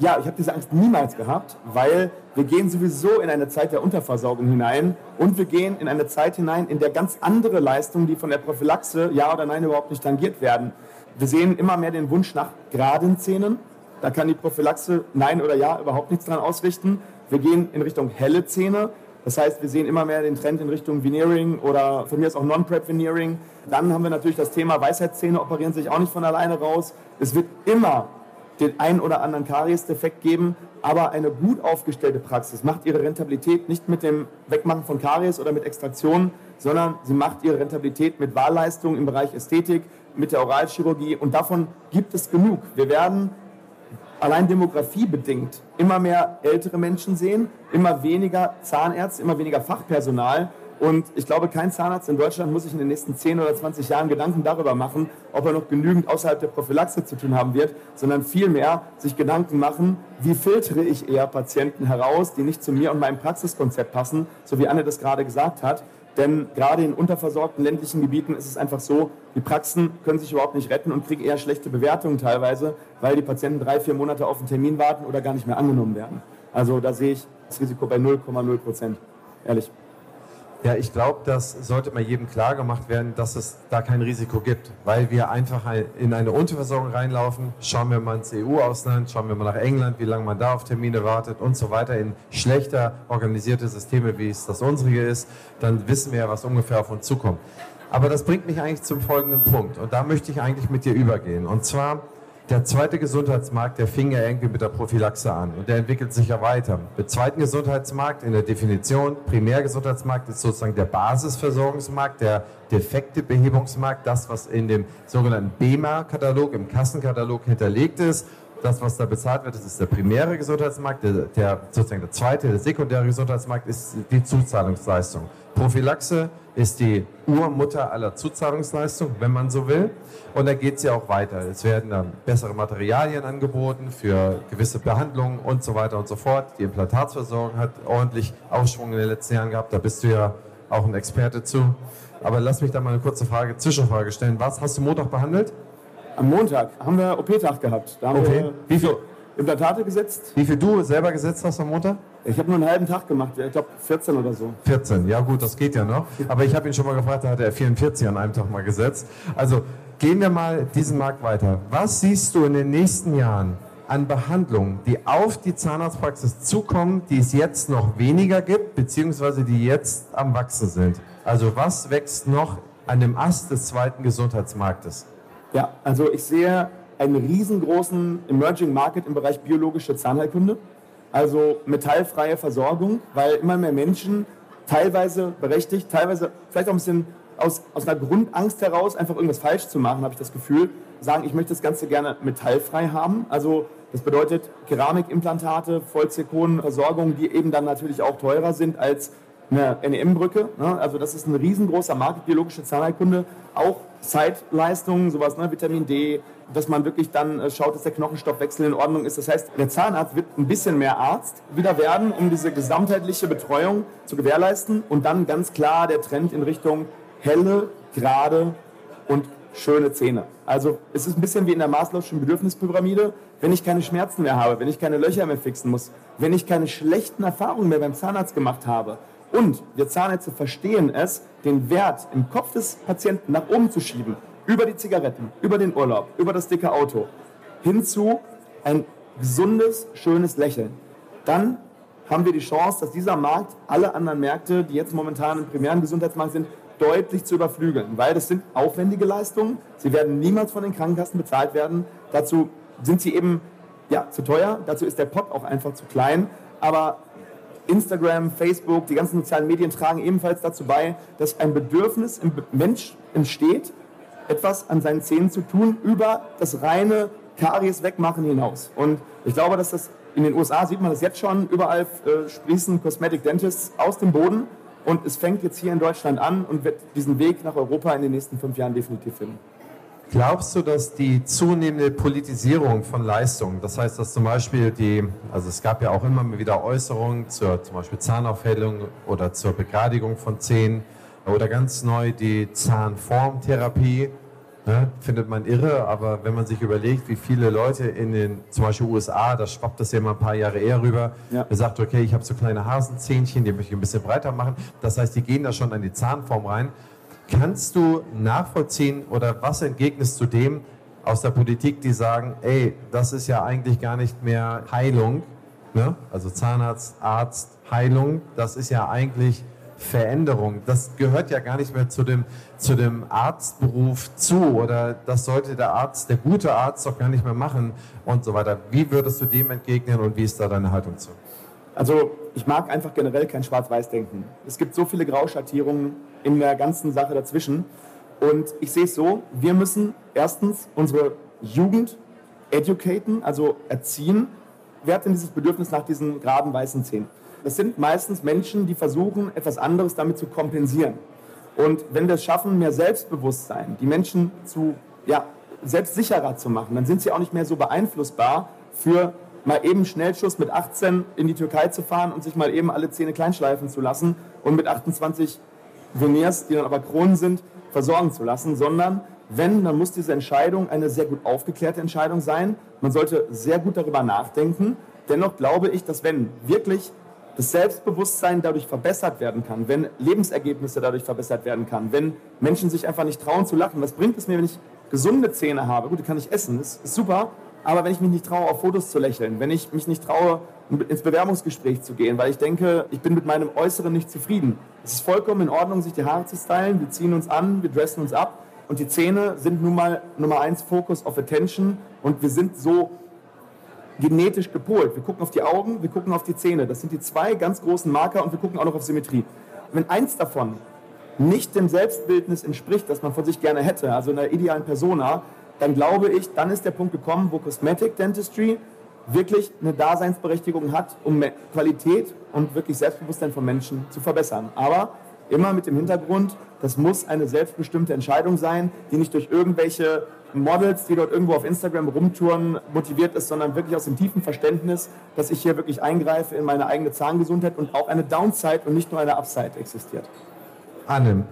Ja, ich habe diese Angst niemals gehabt, weil wir gehen sowieso in eine Zeit der Unterversorgung hinein und wir gehen in eine Zeit hinein, in der ganz andere Leistungen, die von der Prophylaxe ja oder nein überhaupt nicht tangiert werden. Wir sehen immer mehr den Wunsch nach geraden Zähnen, da kann die Prophylaxe Nein oder Ja überhaupt nichts dran ausrichten. Wir gehen in Richtung helle Zähne. Das heißt, wir sehen immer mehr den Trend in Richtung Veneering oder von mir ist auch Non-Prep-Veneering. Dann haben wir natürlich das Thema Weisheitszähne operieren sich auch nicht von alleine raus. Es wird immer den ein oder anderen Karies-Defekt geben, aber eine gut aufgestellte Praxis macht ihre Rentabilität nicht mit dem Wegmachen von Karies oder mit Extraktionen, sondern sie macht ihre Rentabilität mit Wahlleistungen im Bereich Ästhetik, mit der Oralchirurgie und davon gibt es genug. Wir werden allein demografiebedingt immer mehr ältere Menschen sehen, immer weniger Zahnärzte, immer weniger Fachpersonal. Und ich glaube, kein Zahnarzt in Deutschland muss sich in den nächsten 10 oder 20 Jahren Gedanken darüber machen, ob er noch genügend außerhalb der Prophylaxe zu tun haben wird, sondern vielmehr sich Gedanken machen, wie filtere ich eher Patienten heraus, die nicht zu mir und meinem Praxiskonzept passen, so wie Anne das gerade gesagt hat. Denn gerade in unterversorgten ländlichen Gebieten ist es einfach so, die Praxen können sich überhaupt nicht retten und kriegen eher schlechte Bewertungen teilweise, weil die Patienten drei, vier Monate auf einen Termin warten oder gar nicht mehr angenommen werden. Also da sehe ich das Risiko bei 0,0 Prozent, ehrlich. Ja, ich glaube, das sollte mal jedem klar gemacht werden, dass es da kein Risiko gibt, weil wir einfach in eine Unterversorgung reinlaufen. Schauen wir mal ins EU-Ausland, schauen wir mal nach England, wie lange man da auf Termine wartet und so weiter, in schlechter organisierte Systeme, wie es das unsere ist, dann wissen wir ja, was ungefähr auf uns zukommt. Aber das bringt mich eigentlich zum folgenden Punkt und da möchte ich eigentlich mit dir übergehen. Und zwar, Der zweite Gesundheitsmarkt, der fing ja irgendwie mit der Prophylaxe an und der entwickelt sich ja weiter. Der zweite Gesundheitsmarkt in der Definition, Primärgesundheitsmarkt ist sozusagen der Basisversorgungsmarkt, der Defektebehebungsmarkt, das, was in dem sogenannten BEMA-Katalog, im Kassenkatalog hinterlegt ist. Das, was da bezahlt wird, das ist der primäre Gesundheitsmarkt. Der, der, sozusagen der zweite, der sekundäre Gesundheitsmarkt ist die Zuzahlungsleistung. Prophylaxe ist die Urmutter aller Zuzahlungsleistungen, wenn man so will. Und da geht es ja auch weiter. Es werden dann bessere Materialien angeboten für gewisse Behandlungen und so weiter und so fort. Die Implantatsversorgung hat ordentlich Aufschwung in den letzten Jahren gehabt. Da bist du ja auch ein Experte zu. Aber lass mich da mal eine kurze Frage, Zwischenfrage stellen. Was hast du Montag behandelt? Am Montag haben wir OP-Tag gehabt. Da haben Okay. wir Wie viel, Implantate gesetzt. wie viel du selber gesetzt hast am Montag? Ich habe nur einen halben Tag gemacht, ich glaube 14 oder so. 14, ja gut, das geht ja noch. Aber ich habe ihn schon mal gefragt, da hat er 44 an einem Tag mal gesetzt. Also gehen wir mal diesen Markt weiter. Was siehst du in den nächsten Jahren an Behandlungen, die auf die Zahnarztpraxis zukommen, die es jetzt noch weniger gibt, beziehungsweise die jetzt am Wachsen sind? Also was wächst noch an dem Ast des zweiten Gesundheitsmarktes? Ja, also ich sehe einen riesengroßen Emerging Market im Bereich biologische Zahnheilkunde. Also metallfreie Versorgung, weil immer mehr Menschen, teilweise berechtigt, teilweise vielleicht auch ein bisschen aus, aus einer Grundangst heraus, einfach irgendwas falsch zu machen, habe ich das Gefühl, sagen, ich möchte das Ganze gerne metallfrei haben. Also das bedeutet Keramikimplantate, Vollzirkonversorgung, die eben dann natürlich auch teurer sind als eine NEM-Brücke. Ne? Also das ist ein riesengroßer Markt, biologische Zahnheilkunde. Auch Zeitleistungen, sowas, ne? Vitamin D, dass man wirklich dann äh, schaut, dass der Knochenstoffwechsel in Ordnung ist. Das heißt, der Zahnarzt wird ein bisschen mehr Arzt wieder werden, um diese gesamtheitliche Betreuung zu gewährleisten. Und dann ganz klar der Trend in Richtung helle, gerade und schöne Zähne. Also es ist ein bisschen wie in der Maslow'schen Bedürfnispyramide. Wenn ich keine Schmerzen mehr habe, wenn ich keine Löcher mehr fixen muss, wenn ich keine schlechten Erfahrungen mehr beim Zahnarzt gemacht habe und wir Zahnärzte verstehen es, den Wert im Kopf des Patienten nach oben zu schieben, über die Zigaretten, über den Urlaub, über das dicke Auto, hin zu ein gesundes, schönes Lächeln, dann haben wir die Chance, dass dieser Markt alle anderen Märkte, die jetzt momentan im primären Gesundheitsmarkt sind, deutlich zu überflügeln, weil das sind aufwendige Leistungen. Sie werden niemals von den Krankenkassen bezahlt werden. Dazu sind sie eben ja, zu teuer. Dazu ist der Pot auch einfach zu klein. Aber Instagram, Facebook, die ganzen sozialen Medien tragen ebenfalls dazu bei, dass ein Bedürfnis im Mensch entsteht, etwas an seinen Zähnen zu tun, über das reine Karies wegmachen hinaus. Und ich glaube, dass das in den USA sieht man das jetzt schon, überall äh, sprießen Cosmetic Dentists aus dem Boden. Und es fängt jetzt hier in Deutschland an und wird diesen Weg nach Europa in den nächsten fünf Jahren definitiv finden. Glaubst du, dass die zunehmende Politisierung von Leistungen, das heißt, dass zum Beispiel die, also es gab ja auch immer wieder Äußerungen zur zum Beispiel Zahnaufhellung oder zur Begradigung von Zähnen oder ganz neu die Zahnformtherapie, ne, findet man irre, aber wenn man sich überlegt, wie viele Leute in den zum Beispiel USA, da schwappt das ja mal ein paar Jahre eher rüber, Ja. der sagt, okay, ich habe so kleine Hasenzähnchen, die möchte ich ein bisschen breiter machen. Das heißt, die gehen da schon an die Zahnform rein. Kannst du nachvollziehen oder was entgegnest du dem aus der Politik, die sagen, ey, das ist ja eigentlich gar nicht mehr Heilung, ne? also Zahnarzt, Arzt, Heilung, das ist ja eigentlich Veränderung. Das gehört ja gar nicht mehr zu dem, zu dem Arztberuf zu oder das sollte der Arzt, der gute Arzt doch gar nicht mehr machen und so weiter. Wie würdest du dem entgegnen und wie ist da deine Haltung zu? Also ich mag einfach generell kein Schwarz-Weiß-Denken. Es gibt so viele Grauschattierungen in der ganzen Sache dazwischen. Und ich sehe es so, wir müssen erstens unsere Jugend educaten, also erziehen. Wer hat denn dieses Bedürfnis nach diesen geraden weißen Zähnen? Das sind meistens Menschen, die versuchen, etwas anderes damit zu kompensieren. Und wenn wir es schaffen, mehr Selbstbewusstsein, die Menschen zu, ja, selbstsicherer zu machen, dann sind sie auch nicht mehr so beeinflussbar für mal eben Schnellschuss mit 18 in die Türkei zu fahren und sich mal eben alle Zähne kleinschleifen zu lassen und mit 28 Veneers, die dann aber Kronen sind, versorgen zu lassen, sondern wenn, dann muss diese Entscheidung eine sehr gut aufgeklärte Entscheidung sein. Man sollte sehr gut darüber nachdenken. Dennoch glaube ich, dass wenn wirklich das Selbstbewusstsein dadurch verbessert werden kann, wenn Lebensergebnisse dadurch verbessert werden kann, wenn Menschen sich einfach nicht trauen zu lachen. Was bringt es mir, wenn ich gesunde Zähne habe? Gut, die kann ich essen, das ist super. Aber wenn ich mich nicht traue, auf Fotos zu lächeln, wenn ich mich nicht traue, ins Bewerbungsgespräch zu gehen, weil ich denke, ich bin mit meinem Äußeren nicht zufrieden. Es ist vollkommen in Ordnung, sich die Haare zu stylen. Wir ziehen uns an, wir dressen uns ab. und die Zähne sind nun mal Nummer eins Fokus auf Attention und wir sind so genetisch gepolt. Wir gucken auf die Augen, wir gucken auf die Zähne. Das sind die zwei ganz großen Marker und wir gucken auch noch auf Symmetrie. Wenn eins davon nicht dem Selbstbildnis entspricht, das man von sich gerne hätte, also einer idealen Persona, dann glaube ich, dann ist der Punkt gekommen, wo Cosmetic Dentistry wirklich eine Daseinsberechtigung hat, um Qualität und wirklich Selbstbewusstsein von Menschen zu verbessern. Aber immer mit dem Hintergrund, das muss eine selbstbestimmte Entscheidung sein, die nicht durch irgendwelche Models, die dort irgendwo auf Instagram rumtouren, motiviert ist, sondern wirklich aus dem tiefen Verständnis, dass ich hier wirklich eingreife in meine eigene Zahngesundheit und auch eine Downside und nicht nur eine Upside existiert. Anne,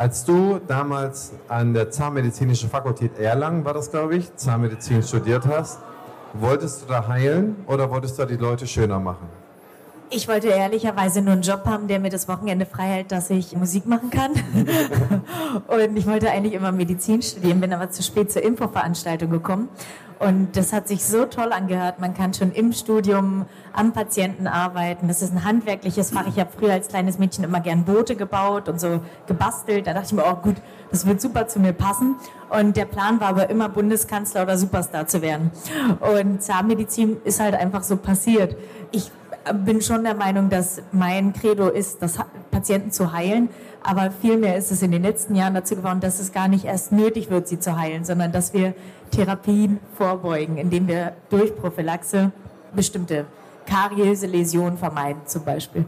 als du damals an der Zahnmedizinischen Fakultät Erlangen, war das glaube ich, Zahnmedizin studiert hast, wolltest du da heilen oder wolltest du da die Leute schöner machen? Ich wollte ehrlicherweise nur einen Job haben, der mir das Wochenende frei hält, dass ich Musik machen kann. (laughs) und ich wollte eigentlich immer Medizin studieren, bin aber zu spät zur Infoveranstaltung gekommen. Und das hat sich so toll angehört. Man kann schon im Studium am Patienten arbeiten. Das ist ein handwerkliches Fach. Ich habe früher als kleines Mädchen immer gern Boote gebaut und so gebastelt. Da dachte ich mir, oh gut, das wird super zu mir passen. Und der Plan war aber immer Bundeskanzler oder Superstar zu werden. Und Zahnmedizin ist halt einfach so passiert. Ich bin schon der Meinung, dass mein Credo ist, das Patienten zu heilen. Aber vielmehr ist es in den letzten Jahren dazu geworden, dass es gar nicht erst nötig wird, sie zu heilen, sondern dass wir Therapien vorbeugen, indem wir durch Prophylaxe bestimmte kariöse Läsionen vermeiden, zum Beispiel.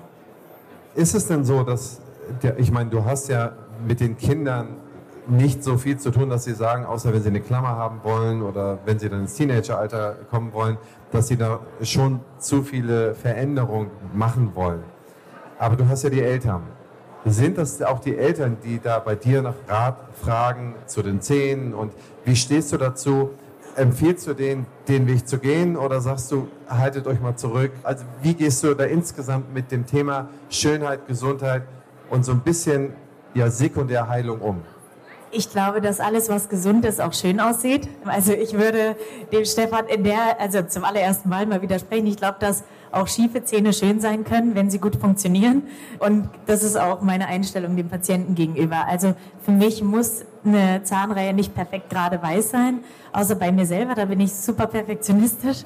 Ist es denn so, dass, der, ich meine, du hast ja mit den Kindern nicht so viel zu tun, dass sie sagen, außer wenn sie eine Klammer haben wollen oder wenn sie dann ins Teenageralter kommen wollen, dass sie da schon zu viele Veränderungen machen wollen. Aber du hast ja die Eltern. Sind das auch die Eltern, die da bei dir nach Rat fragen zu den Zähnen und wie stehst du dazu? Empfiehlst du denen, den Weg zu gehen oder sagst du, haltet euch mal zurück? Also wie gehst du da insgesamt mit dem Thema Schönheit, Gesundheit und so ein bisschen ja, Sekundärheilung um? Ich glaube, dass alles, was gesund ist, auch schön aussieht. Also ich würde dem Stefan in der, also zum allerersten Mal mal widersprechen. Ich glaube, dass auch schiefe Zähne schön sein können, wenn sie gut funktionieren. Und das ist auch meine Einstellung dem Patienten gegenüber. Also für mich muss eine Zahnreihe nicht perfekt gerade weiß sein, außer bei mir selber, da bin ich super perfektionistisch.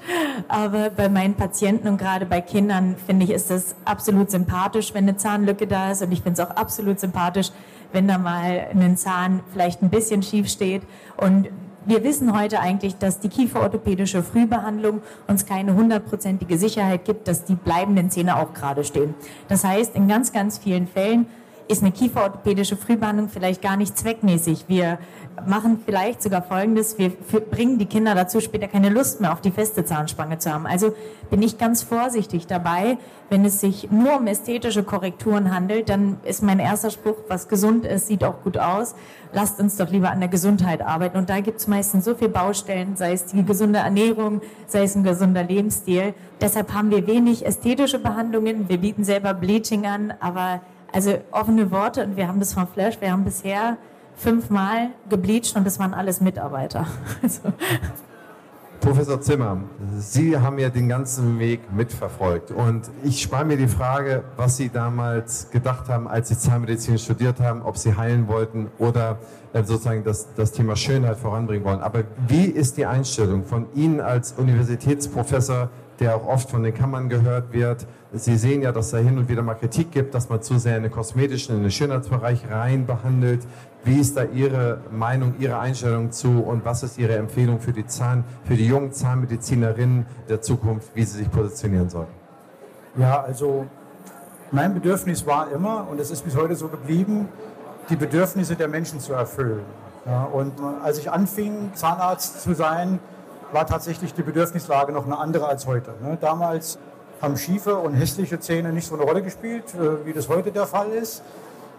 Aber bei meinen Patienten und gerade bei Kindern finde ich, ist das absolut sympathisch, wenn eine Zahnlücke da ist. Und ich finde es auch absolut sympathisch, wenn da mal ein Zahn vielleicht ein bisschen schief steht. Und wir wissen heute eigentlich, dass die kieferorthopädische Frühbehandlung uns keine hundertprozentige Sicherheit gibt, dass die bleibenden Zähne auch gerade stehen. Das heißt, in ganz, ganz vielen Fällen ist eine kieferorthopädische Frühbehandlung vielleicht gar nicht zweckmäßig. Wir machen vielleicht sogar Folgendes, wir bringen die Kinder dazu, später keine Lust mehr auf die feste Zahnspange zu haben. Also bin ich ganz vorsichtig dabei. Wenn es sich nur um ästhetische Korrekturen handelt, dann ist mein erster Spruch, was gesund ist, sieht auch gut aus. Lasst uns doch lieber an der Gesundheit arbeiten. Und da gibt es meistens so viele Baustellen, sei es die gesunde Ernährung, sei es ein gesunder Lebensstil. Deshalb haben wir wenig ästhetische Behandlungen. Wir bieten selber Bleaching an, aber also offene Worte und wir haben das von Flash, wir haben bisher fünfmal gebleached und das waren alles Mitarbeiter. (laughs) Also. Professor Zimmer, Sie haben ja den ganzen Weg mitverfolgt und ich spare mir die Frage, was Sie damals gedacht haben, als Sie Zahnmedizin studiert haben, ob Sie heilen wollten oder äh, sozusagen das, das Thema Schönheit voranbringen wollen. Aber wie ist die Einstellung von Ihnen als Universitätsprofessor, der auch oft von den Kammern gehört wird, Sie sehen ja, dass da hin und wieder mal Kritik gibt, dass man zu sehr in den kosmetischen, in den Schönheitsbereich rein behandelt. Wie ist da Ihre Meinung, Ihre Einstellung zu und was ist Ihre Empfehlung für die Zahn, für die jungen Zahnmedizinerinnen der Zukunft, wie sie sich positionieren sollen? Ja, also mein Bedürfnis war immer und es ist bis heute so geblieben, die Bedürfnisse der Menschen zu erfüllen. Ja, und als ich anfing, Zahnarzt zu sein, war tatsächlich die Bedürfnislage noch eine andere als heute. Ne? Damals haben schiefe und hässliche Zähne nicht so eine Rolle gespielt, äh, wie das heute der Fall ist,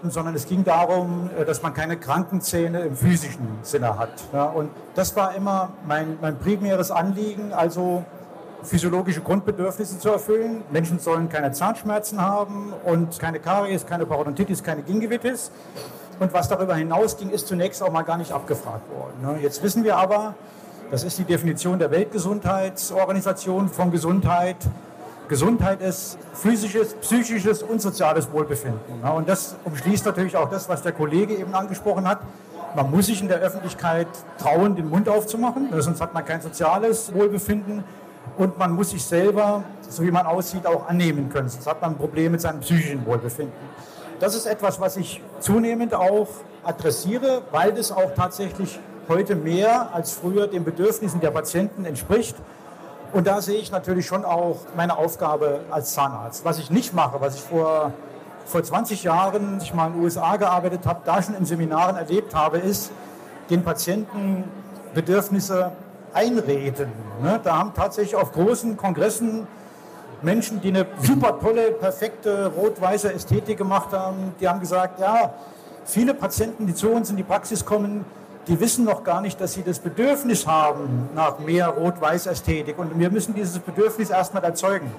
sondern es ging darum, äh, dass man keine kranken Zähne im physischen Sinne hat. Und das war immer mein, mein primäres Anliegen, also physiologische Grundbedürfnisse zu erfüllen. Menschen sollen keine Zahnschmerzen haben und keine Karies, keine Parodontitis, keine Gingivitis. Und was darüber hinausging, ist zunächst auch mal gar nicht abgefragt worden. Jetzt wissen wir aber, das ist die Definition der Weltgesundheitsorganisation von Gesundheit, Gesundheit ist physisches, psychisches und soziales Wohlbefinden. und das umschließt natürlich auch das, was der Kollege eben angesprochen hat. Man muss sich in der Öffentlichkeit trauen, den Mund aufzumachen, sonst hat man kein soziales Wohlbefinden. Und man muss sich selber, so wie man aussieht, auch annehmen können, sonst hat man ein Problem mit seinem psychischen Wohlbefinden. Das ist etwas, was ich zunehmend auch adressiere, weil das auch tatsächlich heute mehr als früher den Bedürfnissen der Patienten entspricht. Und da sehe ich natürlich schon auch meine Aufgabe als Zahnarzt. Was ich nicht mache, was ich vor, vor 20 Jahren, als ich mal in den USA gearbeitet habe, da schon in Seminaren erlebt habe, ist, den Patienten Bedürfnisse einreden. Ne? Da haben tatsächlich auf großen Kongressen Menschen, die eine super tolle, perfekte rot-weiße Ästhetik gemacht haben, die haben gesagt, ja, viele Patienten, die zu uns in die Praxis kommen, die wissen noch gar nicht, dass sie das Bedürfnis haben nach mehr Rot-Weiß-Ästhetik. Und wir müssen dieses Bedürfnis erstmal erzeugen.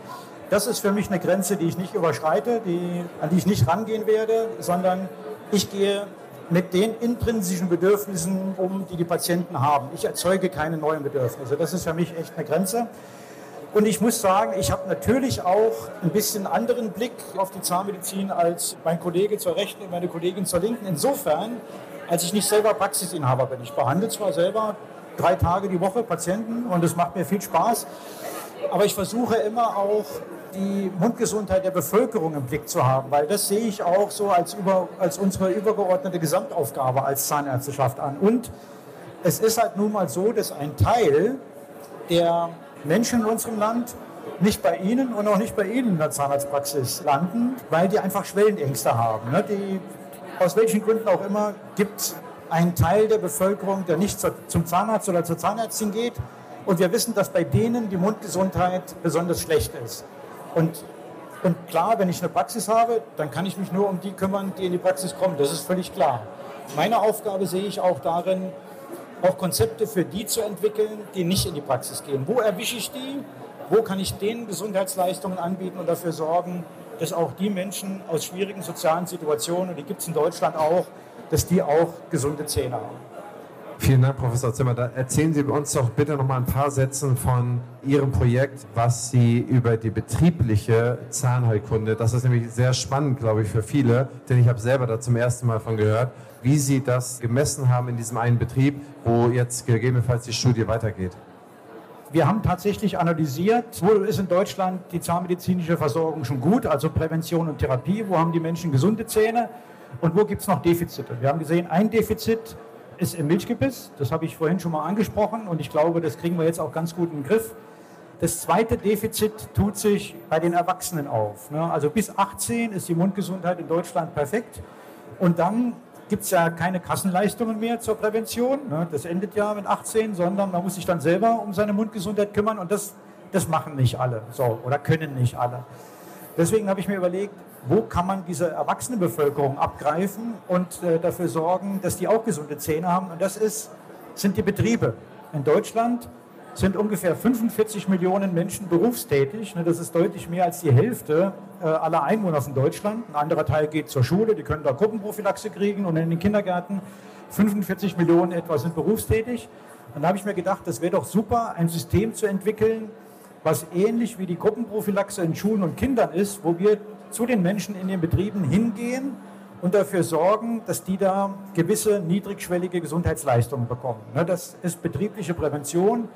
Das ist für mich eine Grenze, die ich nicht überschreite, die, an die ich nicht rangehen werde, sondern ich gehe mit den intrinsischen Bedürfnissen um, die die Patienten haben. Ich erzeuge keine neuen Bedürfnisse. Das ist für mich echt eine Grenze. Und ich muss sagen, ich habe natürlich auch ein bisschen anderen Blick auf die Zahnmedizin als mein Kollege zur Rechten und meine Kollegin zur Linken. Insofern, als ich nicht selber Praxisinhaber bin. Ich behandle zwar selber drei Tage die Woche Patienten und es macht mir viel Spaß, aber ich versuche immer auch die Mundgesundheit der Bevölkerung im Blick zu haben, weil das sehe ich auch so als, über, als unsere übergeordnete Gesamtaufgabe als Zahnärzteschaft an. Und es ist halt nun mal so, dass ein Teil der Menschen in unserem Land nicht bei Ihnen und auch nicht bei Ihnen in der Zahnarztpraxis landen, weil die einfach Schwellenängste haben. Ne? Die aus welchen Gründen auch immer, gibt einen Teil der Bevölkerung, der nicht zum Zahnarzt oder zur Zahnärztin geht. Und wir wissen, dass bei denen die Mundgesundheit besonders schlecht ist. Und, und klar, wenn ich eine Praxis habe, dann kann ich mich nur um die kümmern, die in die Praxis kommen. Das ist völlig klar. Meine Aufgabe sehe ich auch darin, auch Konzepte für die zu entwickeln, die nicht in die Praxis gehen. Wo erwische ich die? Wo kann ich denen Gesundheitsleistungen anbieten und dafür sorgen, dass auch die Menschen aus schwierigen sozialen Situationen, und die gibt es in Deutschland auch, dass die auch gesunde Zähne haben. Vielen Dank, Professor Zimmer. Da erzählen Sie uns doch bitte noch mal ein paar Sätze von Ihrem Projekt, was Sie über die betriebliche Zahnheilkunde, das ist nämlich sehr spannend, glaube ich, für viele, denn ich habe selber da zum ersten Mal von gehört, wie Sie das gemessen haben in diesem einen Betrieb, wo jetzt gegebenenfalls die Studie weitergeht. Wir haben tatsächlich analysiert, wo ist in Deutschland die zahnmedizinische Versorgung schon gut, also Prävention und Therapie, wo haben die Menschen gesunde Zähne und wo gibt es noch Defizite. Wir haben gesehen, ein Defizit ist im Milchgebiss, das habe ich vorhin schon mal angesprochen und ich glaube, das kriegen wir jetzt auch ganz gut in den Griff. Das zweite Defizit tut sich bei den Erwachsenen auf. Ne? Also bis 18 ist die Mundgesundheit in Deutschland perfekt und dann gibt es ja keine Kassenleistungen mehr zur Prävention. Ne? Das endet ja mit 18, sondern man muss sich dann selber um seine Mundgesundheit kümmern und das, das machen nicht alle so, oder können nicht alle. Deswegen habe ich mir überlegt, wo kann man diese erwachsene Bevölkerung abgreifen und äh, dafür sorgen, dass die auch gesunde Zähne haben. Und das ist, sind die Betriebe. In Deutschland sind ungefähr 45 Millionen Menschen berufstätig. Ne, das ist deutlich mehr als die Hälfte äh, aller Einwohner von Deutschland. Ein anderer Teil geht zur Schule, die können da Gruppenprophylaxe kriegen und in den Kindergärten. 45 Millionen etwa sind berufstätig. Dann habe ich mir gedacht, das wäre doch super, ein System zu entwickeln, was ähnlich wie die Gruppenprophylaxe in Schulen und Kindern ist, wo wir zu den Menschen in den Betrieben hingehen und dafür sorgen, dass die da gewisse niedrigschwellige Gesundheitsleistungen bekommen. Ne, das ist betriebliche Prävention,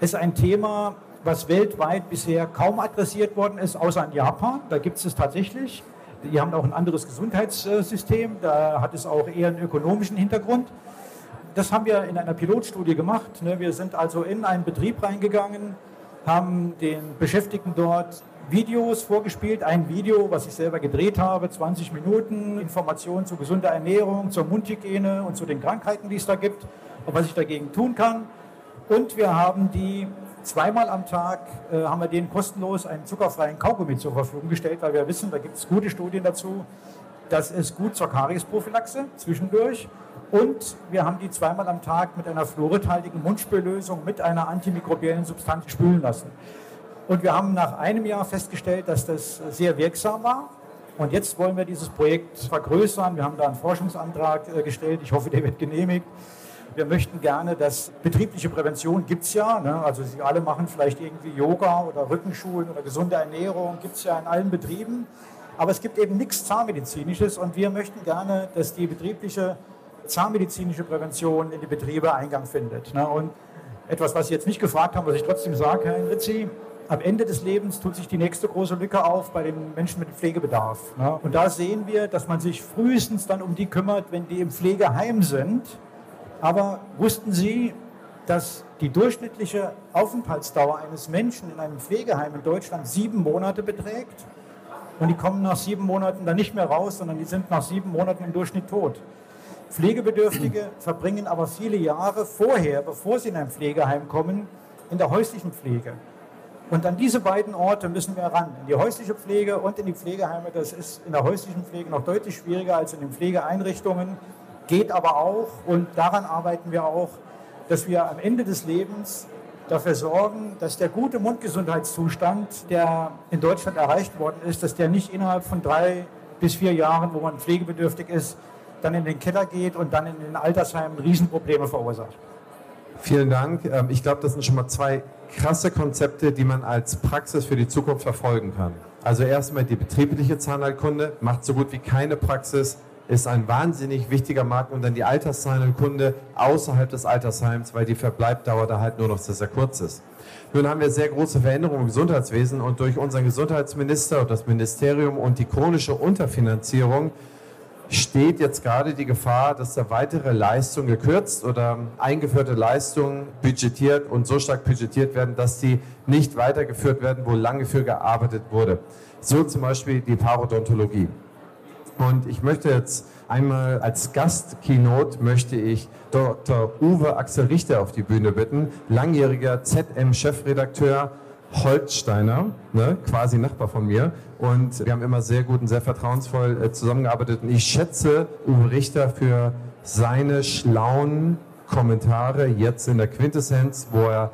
ist ein Thema, was weltweit bisher kaum adressiert worden ist, außer in Japan. Da gibt es es tatsächlich. Die haben auch ein anderes Gesundheitssystem, da hat es auch eher einen ökonomischen Hintergrund. Das haben wir in einer Pilotstudie gemacht. Ne. Wir sind also in einen Betrieb reingegangen, haben den Beschäftigten dort Videos vorgespielt. Ein Video, was ich selber gedreht habe, 20 Minuten, Informationen zu gesunder Ernährung, zur Mundhygiene und zu den Krankheiten, die es da gibt und was ich dagegen tun kann. Und wir haben die zweimal am Tag, äh, haben wir denen kostenlos einen zuckerfreien Kaugummi zur Verfügung gestellt, weil wir wissen, da gibt es gute Studien dazu, das ist gut zur Kariesprophylaxe zwischendurch. Und wir haben die zweimal am Tag mit einer fluoridhaltigen Mundspüllösung mit einer antimikrobiellen Substanz spülen lassen. Und wir haben nach einem Jahr festgestellt, dass das sehr wirksam war. Und jetzt wollen wir dieses Projekt vergrößern. Wir haben da einen Forschungsantrag äh, gestellt. Ich hoffe, der wird genehmigt. Wir möchten gerne, dass betriebliche Prävention gibt es ja. Ne? Also Sie alle machen vielleicht irgendwie Yoga oder Rückenschulen oder gesunde Ernährung, gibt es ja in allen Betrieben. Aber es gibt eben nichts Zahnmedizinisches und wir möchten gerne, dass die betriebliche zahnmedizinische Prävention in die Betriebe Eingang findet. Ne? Und etwas, was Sie jetzt nicht gefragt haben, was ich trotzdem sage, Herr Ritzi, am Ende des Lebens tut sich die nächste große Lücke auf bei den Menschen mit Pflegebedarf. Ne? Und da sehen wir, dass man sich frühestens dann um die kümmert, wenn die im Pflegeheim sind. Aber wussten Sie, dass die durchschnittliche Aufenthaltsdauer eines Menschen in einem Pflegeheim in Deutschland sieben Monate beträgt? Und die kommen nach sieben Monaten dann nicht mehr raus, sondern die sind nach sieben Monaten im Durchschnitt tot. Pflegebedürftige verbringen aber viele Jahre vorher, bevor sie in ein Pflegeheim kommen, in der häuslichen Pflege. Und an diese beiden Orte müssen wir ran, in die häusliche Pflege und in die Pflegeheime. Das ist in der häuslichen Pflege noch deutlich schwieriger als in den Pflegeeinrichtungen, geht aber auch und daran arbeiten wir auch, dass wir am Ende des Lebens dafür sorgen, dass der gute Mundgesundheitszustand, der in Deutschland erreicht worden ist, dass der nicht innerhalb von drei bis vier Jahren, wo man pflegebedürftig ist, dann in den Keller geht und dann in den Altersheimen Riesenprobleme verursacht. Vielen Dank. Ähm, ich glaube, das sind schon mal zwei krasse Konzepte, die man als Praxis für die Zukunft verfolgen kann. Also erstmal die betriebliche Zahnheilkunde macht so gut wie keine Praxis, ist ein wahnsinnig wichtiger Markt und dann die Alterszahnheilkunde außerhalb des Altersheims, weil die Verbleibdauer da halt nur noch sehr, sehr kurz ist. Nun haben wir sehr große Veränderungen im Gesundheitswesen und durch unseren Gesundheitsminister und das Ministerium und die chronische Unterfinanzierung steht jetzt gerade die Gefahr, dass da weitere Leistungen gekürzt oder eingeführte Leistungen budgetiert und so stark budgetiert werden, dass die nicht weitergeführt werden, wo lange für gearbeitet wurde. So zum Beispiel die Parodontologie. Und ich möchte jetzt einmal als Gast-Keynote möchte ich Dr. Uwe Axel Richter auf die Bühne bitten, langjähriger ZM-Chefredakteur Holzsteiner, ne, quasi Nachbar von mir. Und wir haben immer sehr gut und sehr vertrauensvoll äh, zusammengearbeitet. Und ich schätze Uwe Richter für seine schlauen Kommentare jetzt in der Quintessenz, wo er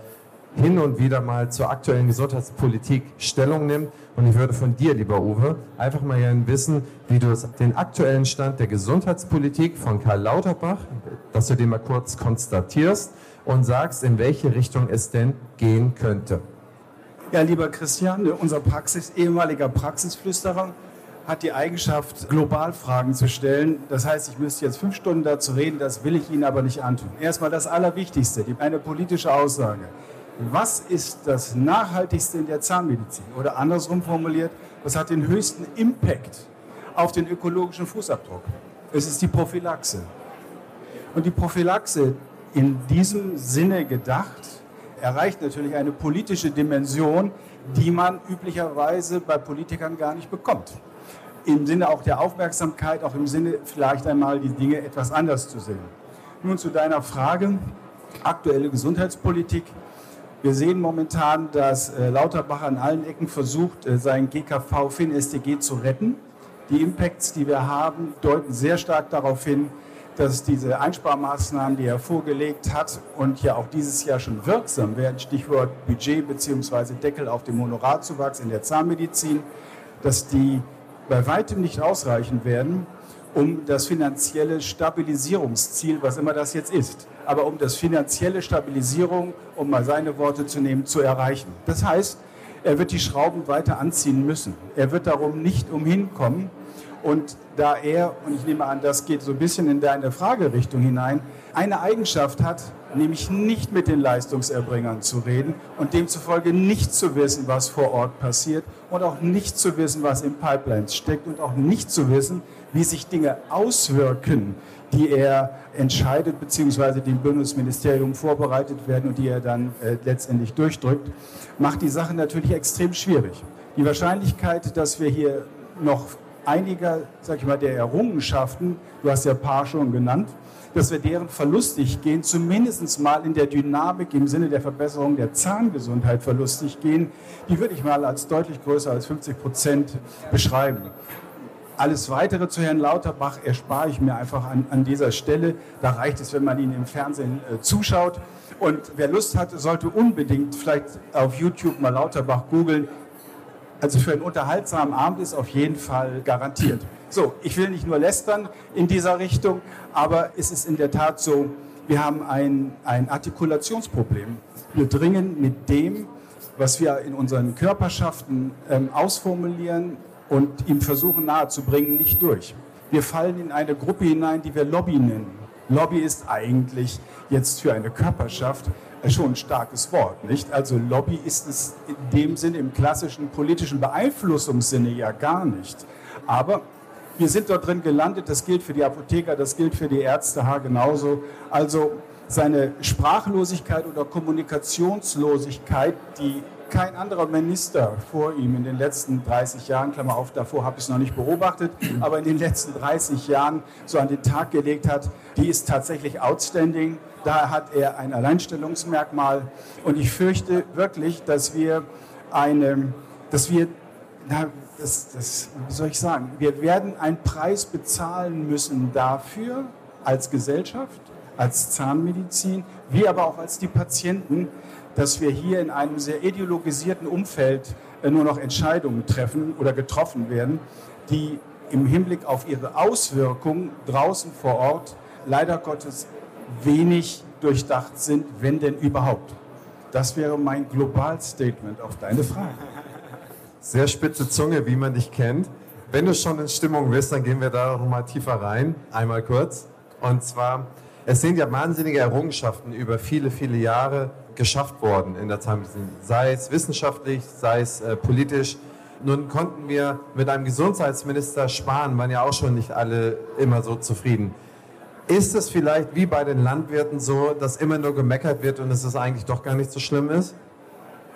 hin und wieder mal zur aktuellen Gesundheitspolitik Stellung nimmt. Und ich würde von dir, lieber Uwe, einfach mal gerne wissen, wie du den aktuellen Stand der Gesundheitspolitik von Karl Lauterbach, dass du den mal kurz konstatierst und sagst, in welche Richtung es denn gehen könnte. Ja, lieber Christian, unser Praxis, ehemaliger Praxisflüsterer hat die Eigenschaft, global Fragen zu stellen. Das heißt, ich müsste jetzt fünf Stunden dazu reden, das will ich Ihnen aber nicht antun. Erstmal das Allerwichtigste, eine politische Aussage. Was ist das Nachhaltigste in der Zahnmedizin? Oder andersrum formuliert, was hat den höchsten Impact auf den ökologischen Fußabdruck? Es ist die Prophylaxe. Und die Prophylaxe in diesem Sinne gedacht, erreicht natürlich eine politische Dimension, die man üblicherweise bei Politikern gar nicht bekommt. Im Sinne auch der Aufmerksamkeit, auch im Sinne vielleicht einmal die Dinge etwas anders zu sehen. Nun zu deiner Frage, aktuelle Gesundheitspolitik. Wir sehen momentan, dass äh, Lauterbach an allen Ecken versucht, äh, sein GKV FinSTG zu retten. Die Impacts, die wir haben, deuten sehr stark darauf hin, dass diese Einsparmaßnahmen, die er vorgelegt hat und ja auch dieses Jahr schon wirksam werden, Stichwort Budget bzw. Deckel auf dem Honorarzuwachs in der Zahnmedizin, dass die bei weitem nicht ausreichen werden, um das finanzielle Stabilisierungsziel, was immer das jetzt ist, aber um das finanzielle Stabilisierung, um mal seine Worte zu nehmen, zu erreichen. Das heißt, er wird die Schrauben weiter anziehen müssen. Er wird darum nicht umhinkommen, und da er, und ich nehme an, das geht so ein bisschen in deine Fragerichtung hinein, eine Eigenschaft hat, nämlich nicht mit den Leistungserbringern zu reden und demzufolge nicht zu wissen, was vor Ort passiert und auch nicht zu wissen, was in Pipelines steckt und auch nicht zu wissen, wie sich Dinge auswirken, die er entscheidet bzw. dem Bundesministerium vorbereitet werden und die er dann äh, letztendlich durchdrückt, macht die Sache natürlich extrem schwierig. Die Wahrscheinlichkeit, dass wir hier noch einiger, sag ich mal, der Errungenschaften, du hast ja ein paar schon genannt, dass wir deren verlustig gehen, zumindest mal in der Dynamik im Sinne der Verbesserung der Zahngesundheit verlustig gehen, die würde ich mal als deutlich größer als 50 Prozent beschreiben. Alles Weitere zu Herrn Lauterbach erspare ich mir einfach an, an dieser Stelle. Da reicht es, wenn man ihn im Fernsehen äh, zuschaut. Und wer Lust hat, sollte unbedingt vielleicht auf YouTube mal Lauterbach googeln. Also für einen unterhaltsamen Abend ist auf jeden Fall garantiert. So, ich will nicht nur lästern in dieser Richtung, aber es ist in der Tat so, wir haben ein, ein Artikulationsproblem. Wir dringen mit dem, was wir in unseren Körperschaften ähm, ausformulieren und ihm versuchen nahezubringen, nicht durch. Wir fallen in eine Gruppe hinein, die wir Lobby nennen. Lobby ist eigentlich jetzt für eine Körperschaft schon ein starkes Wort, nicht? Also Lobby ist es in dem Sinne, im klassischen politischen Beeinflussungssinne ja gar nicht. Aber wir sind dort drin gelandet, das gilt für die Apotheker, das gilt für die Ärzte H genauso. Also seine Sprachlosigkeit oder Kommunikationslosigkeit, die kein anderer Minister vor ihm in den letzten 30 Jahren, Klammer auf, davor habe ich es noch nicht beobachtet, aber in den letzten 30 Jahren so an den Tag gelegt hat, die ist tatsächlich outstanding. Da hat er ein Alleinstellungsmerkmal und ich fürchte wirklich, dass wir eine, dass wir, na, das, das, wie soll ich sagen, wir werden einen Preis bezahlen müssen dafür als Gesellschaft, als Zahnmedizin, wie aber auch als die Patienten, dass wir hier in einem sehr ideologisierten Umfeld äh, nur noch Entscheidungen treffen oder getroffen werden, die im Hinblick auf ihre Auswirkungen draußen vor Ort leider Gottes wenig durchdacht sind, wenn denn überhaupt. Das wäre mein Globalstatement auf deine Frage. Sehr spitze Zunge, wie man dich kennt. Wenn du schon in Stimmung bist, dann gehen wir da noch mal tiefer rein. Einmal kurz. Und zwar, es sind ja wahnsinnige Errungenschaften über viele, viele Jahre geschafft worden in der Zahnmedizin, sei es wissenschaftlich, sei es äh, politisch. Nun konnten wir mit einem Gesundheitsminister sparen, waren ja auch schon nicht alle immer so zufrieden. Ist es vielleicht wie bei den Landwirten so, dass immer nur gemeckert wird und es eigentlich doch gar nicht so schlimm ist?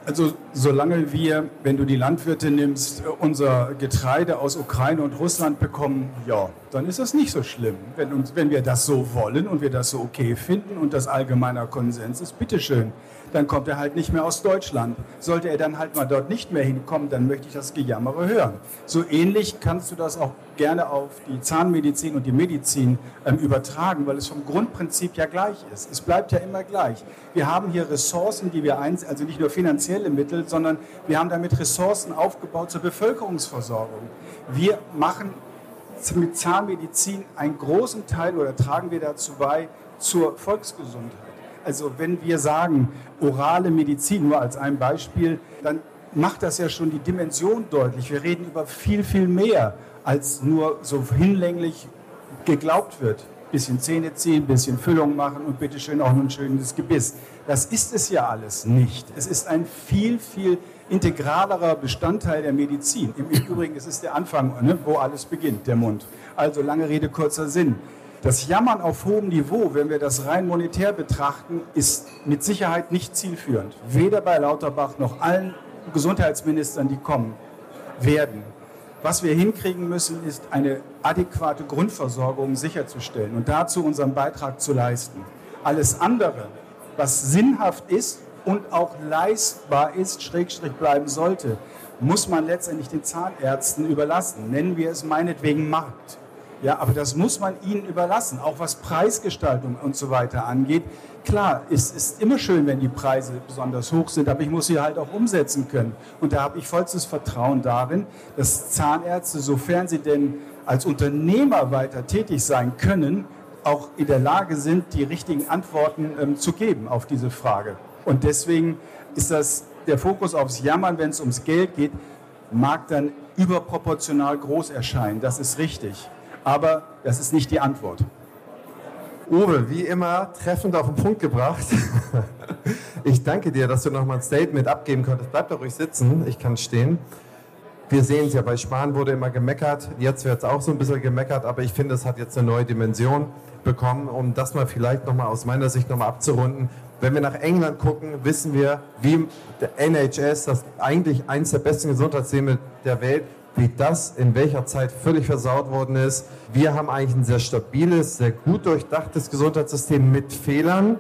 Also solange wir, wenn du die Landwirte nimmst, unser Getreide aus Ukraine und Russland bekommen, ja, dann ist das nicht so schlimm. Wenn, wenn wir das so wollen und wir das so okay finden und das allgemeiner Konsens ist, bitteschön dann kommt er halt nicht mehr aus Deutschland. Sollte er dann halt mal dort nicht mehr hinkommen, dann möchte ich das Gejammere hören. So ähnlich kannst du das auch gerne auf die Zahnmedizin und die Medizin ähm, übertragen, weil es vom Grundprinzip ja gleich ist. Es bleibt ja immer gleich. Wir haben hier Ressourcen, die wir eins, also nicht nur finanzielle Mittel, sondern wir haben damit Ressourcen aufgebaut zur Bevölkerungsversorgung. Wir machen mit Zahnmedizin einen großen Teil oder tragen wir dazu bei zur Volksgesundheit. Also wenn wir sagen, orale Medizin, nur als ein Beispiel, dann macht das ja schon die Dimension deutlich. Wir reden über viel, viel mehr, als nur so hinlänglich geglaubt wird. Bisschen Zähne ziehen, bisschen Füllung machen und bitteschön auch ein schönes Gebiss. Das ist es ja alles nicht. Es ist ein viel, viel integralerer Bestandteil der Medizin. Im Übrigen ist es der Anfang, ne, wo alles beginnt, der Mund. Also lange Rede, kurzer Sinn. Das Jammern auf hohem Niveau, wenn wir das rein monetär betrachten, ist mit Sicherheit nicht zielführend. Weder bei Lauterbach noch allen Gesundheitsministern, die kommen werden. Was wir hinkriegen müssen, ist eine adäquate Grundversorgung sicherzustellen und dazu unseren Beitrag zu leisten. Alles andere, was sinnhaft ist und auch leistbar ist, schrägstrich bleiben sollte, muss man letztendlich den Zahnärzten überlassen. Nennen wir es meinetwegen Markt. Ja, aber das muss man ihnen überlassen, auch was Preisgestaltung und so weiter angeht. Klar, es ist immer schön, wenn die Preise besonders hoch sind, aber ich muss sie halt auch umsetzen können. Und da habe ich vollstes Vertrauen darin, dass Zahnärzte, sofern sie denn als Unternehmer weiter tätig sein können, auch in der Lage sind, die richtigen Antworten ähm, zu geben auf diese Frage. Und deswegen ist das der Fokus aufs Jammern, wenn es ums Geld geht, mag dann überproportional groß erscheinen. Das ist richtig aber das ist nicht die Antwort. Uwe, wie immer treffend auf den Punkt gebracht. (laughs) Ich danke dir, dass du nochmal ein Statement abgeben konntest. Bleib doch ruhig sitzen, ich kann stehen. Wir sehen es ja, bei Spahn wurde immer gemeckert, jetzt wird es auch so ein bisschen gemeckert, aber ich finde, es hat jetzt eine neue Dimension bekommen, um das mal vielleicht nochmal aus meiner Sicht nochmal abzurunden. Wenn wir nach England gucken, wissen wir, wie der NHS, das eigentlich eines der besten Gesundheitssysteme der Welt, wie das in welcher Zeit völlig versaut worden ist. Wir haben eigentlich ein sehr stabiles, sehr gut durchdachtes Gesundheitssystem mit Fehlern.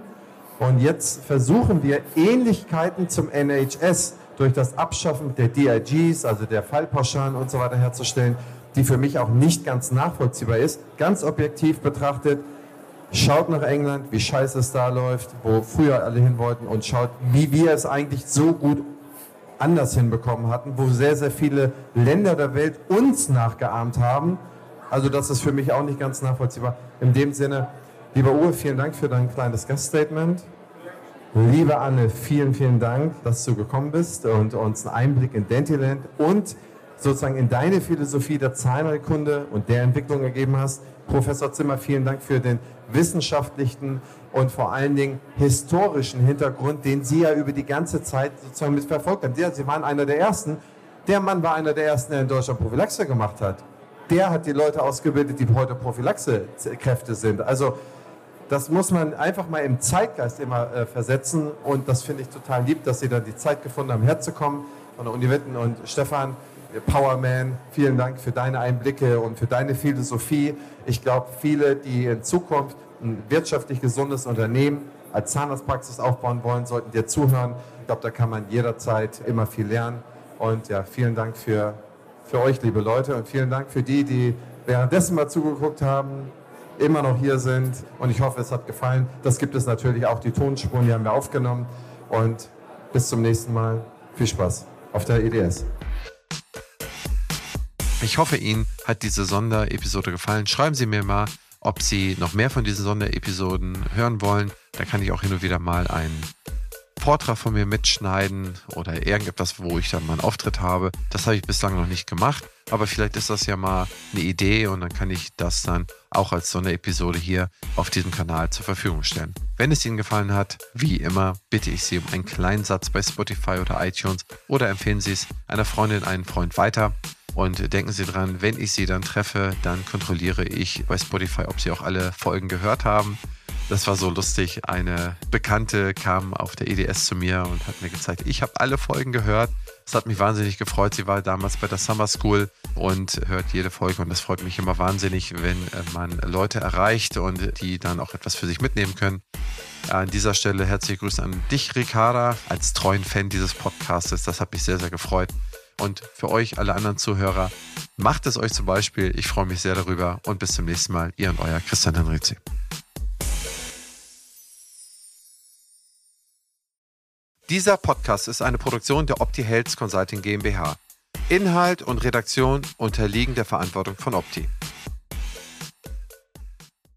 Und jetzt versuchen wir Ähnlichkeiten zum NHS durch das Abschaffen der DIGs, also der Fallpauschalen und so weiter herzustellen, die für mich auch nicht ganz nachvollziehbar ist. Ganz objektiv betrachtet, schaut nach England, wie scheiße es da läuft, wo früher alle hin wollten und schaut, wie wir es eigentlich so gut anders hinbekommen hatten, wo sehr, sehr viele Länder der Welt uns nachgeahmt haben. Also das ist für mich auch nicht ganz nachvollziehbar. In dem Sinne, lieber Uwe, vielen Dank für dein kleines Gaststatement. Liebe Anne, vielen, vielen Dank, dass du gekommen bist und uns einen Einblick in Dentiland und sozusagen in deine Philosophie der Zahnheilkunde und der Entwicklung gegeben hast. Professor Zimmer, vielen Dank für den wissenschaftlichen und vor allen Dingen historischen Hintergrund, den Sie ja über die ganze Zeit sozusagen mitverfolgt haben. Sie waren einer der Ersten. Der Mann war einer der Ersten, der in Deutschland Prophylaxe gemacht hat. Der hat die Leute ausgebildet, die heute Prophylaxekräfte sind. Also das muss man einfach mal im Zeitgeist immer äh, versetzen und das finde ich total lieb, dass Sie dann die Zeit gefunden haben, herzukommen von der Uni Witten und Stefan, Powerman, vielen Dank für deine Einblicke und für deine Philosophie. Ich glaube, viele, die in Zukunft ein wirtschaftlich gesundes Unternehmen als Zahnarztpraxis aufbauen wollen, sollten dir zuhören. Ich glaube, da kann man jederzeit immer viel lernen. Und ja, vielen Dank für, für euch, liebe Leute, und vielen Dank für die, die währenddessen mal zugeguckt haben immer noch hier sind. Und ich hoffe, es hat gefallen. Das gibt es natürlich auch. Die Tonspuren, die haben wir aufgenommen. Und bis zum nächsten Mal. Viel Spaß auf der EDS. Ich hoffe, Ihnen hat diese Sonderepisode gefallen. Schreiben Sie mir mal, ob Sie noch mehr von diesen Sonderepisoden hören wollen. Da kann ich auch hin und wieder mal einen Vortrag von mir mitschneiden oder irgendetwas, wo ich dann mal einen Auftritt habe. Das habe ich bislang noch nicht gemacht, aber vielleicht ist das ja mal eine Idee und dann kann ich das dann auch als so eine Episode hier auf diesem Kanal zur Verfügung stellen. Wenn es Ihnen gefallen hat, wie immer, bitte ich Sie um einen kleinen Satz bei Spotify oder iTunes oder empfehlen Sie es einer Freundin, einen Freund weiter. Und denken Sie dran, wenn ich Sie dann treffe, dann kontrolliere ich bei Spotify, ob Sie auch alle Folgen gehört haben. Das war so lustig. Eine Bekannte kam auf der EDS zu mir und hat mir gezeigt, ich habe alle Folgen gehört. Das hat mich wahnsinnig gefreut. Sie war damals bei der Summer School und hört jede Folge. Und das freut mich immer wahnsinnig, wenn äh, man Leute erreicht und die dann auch etwas für sich mitnehmen können. An dieser Stelle herzliche Grüße an dich, Ricarda, als treuen Fan dieses Podcasts. Das hat mich sehr, sehr gefreut. Und für euch, alle anderen Zuhörer, macht es euch zum Beispiel. Ich freue mich sehr darüber. Und bis zum nächsten Mal. Ihr und euer Christian Henrizi. Dieser Podcast ist eine Produktion der Opti Health Consulting GmbH. Inhalt und Redaktion unterliegen der Verantwortung von Opti.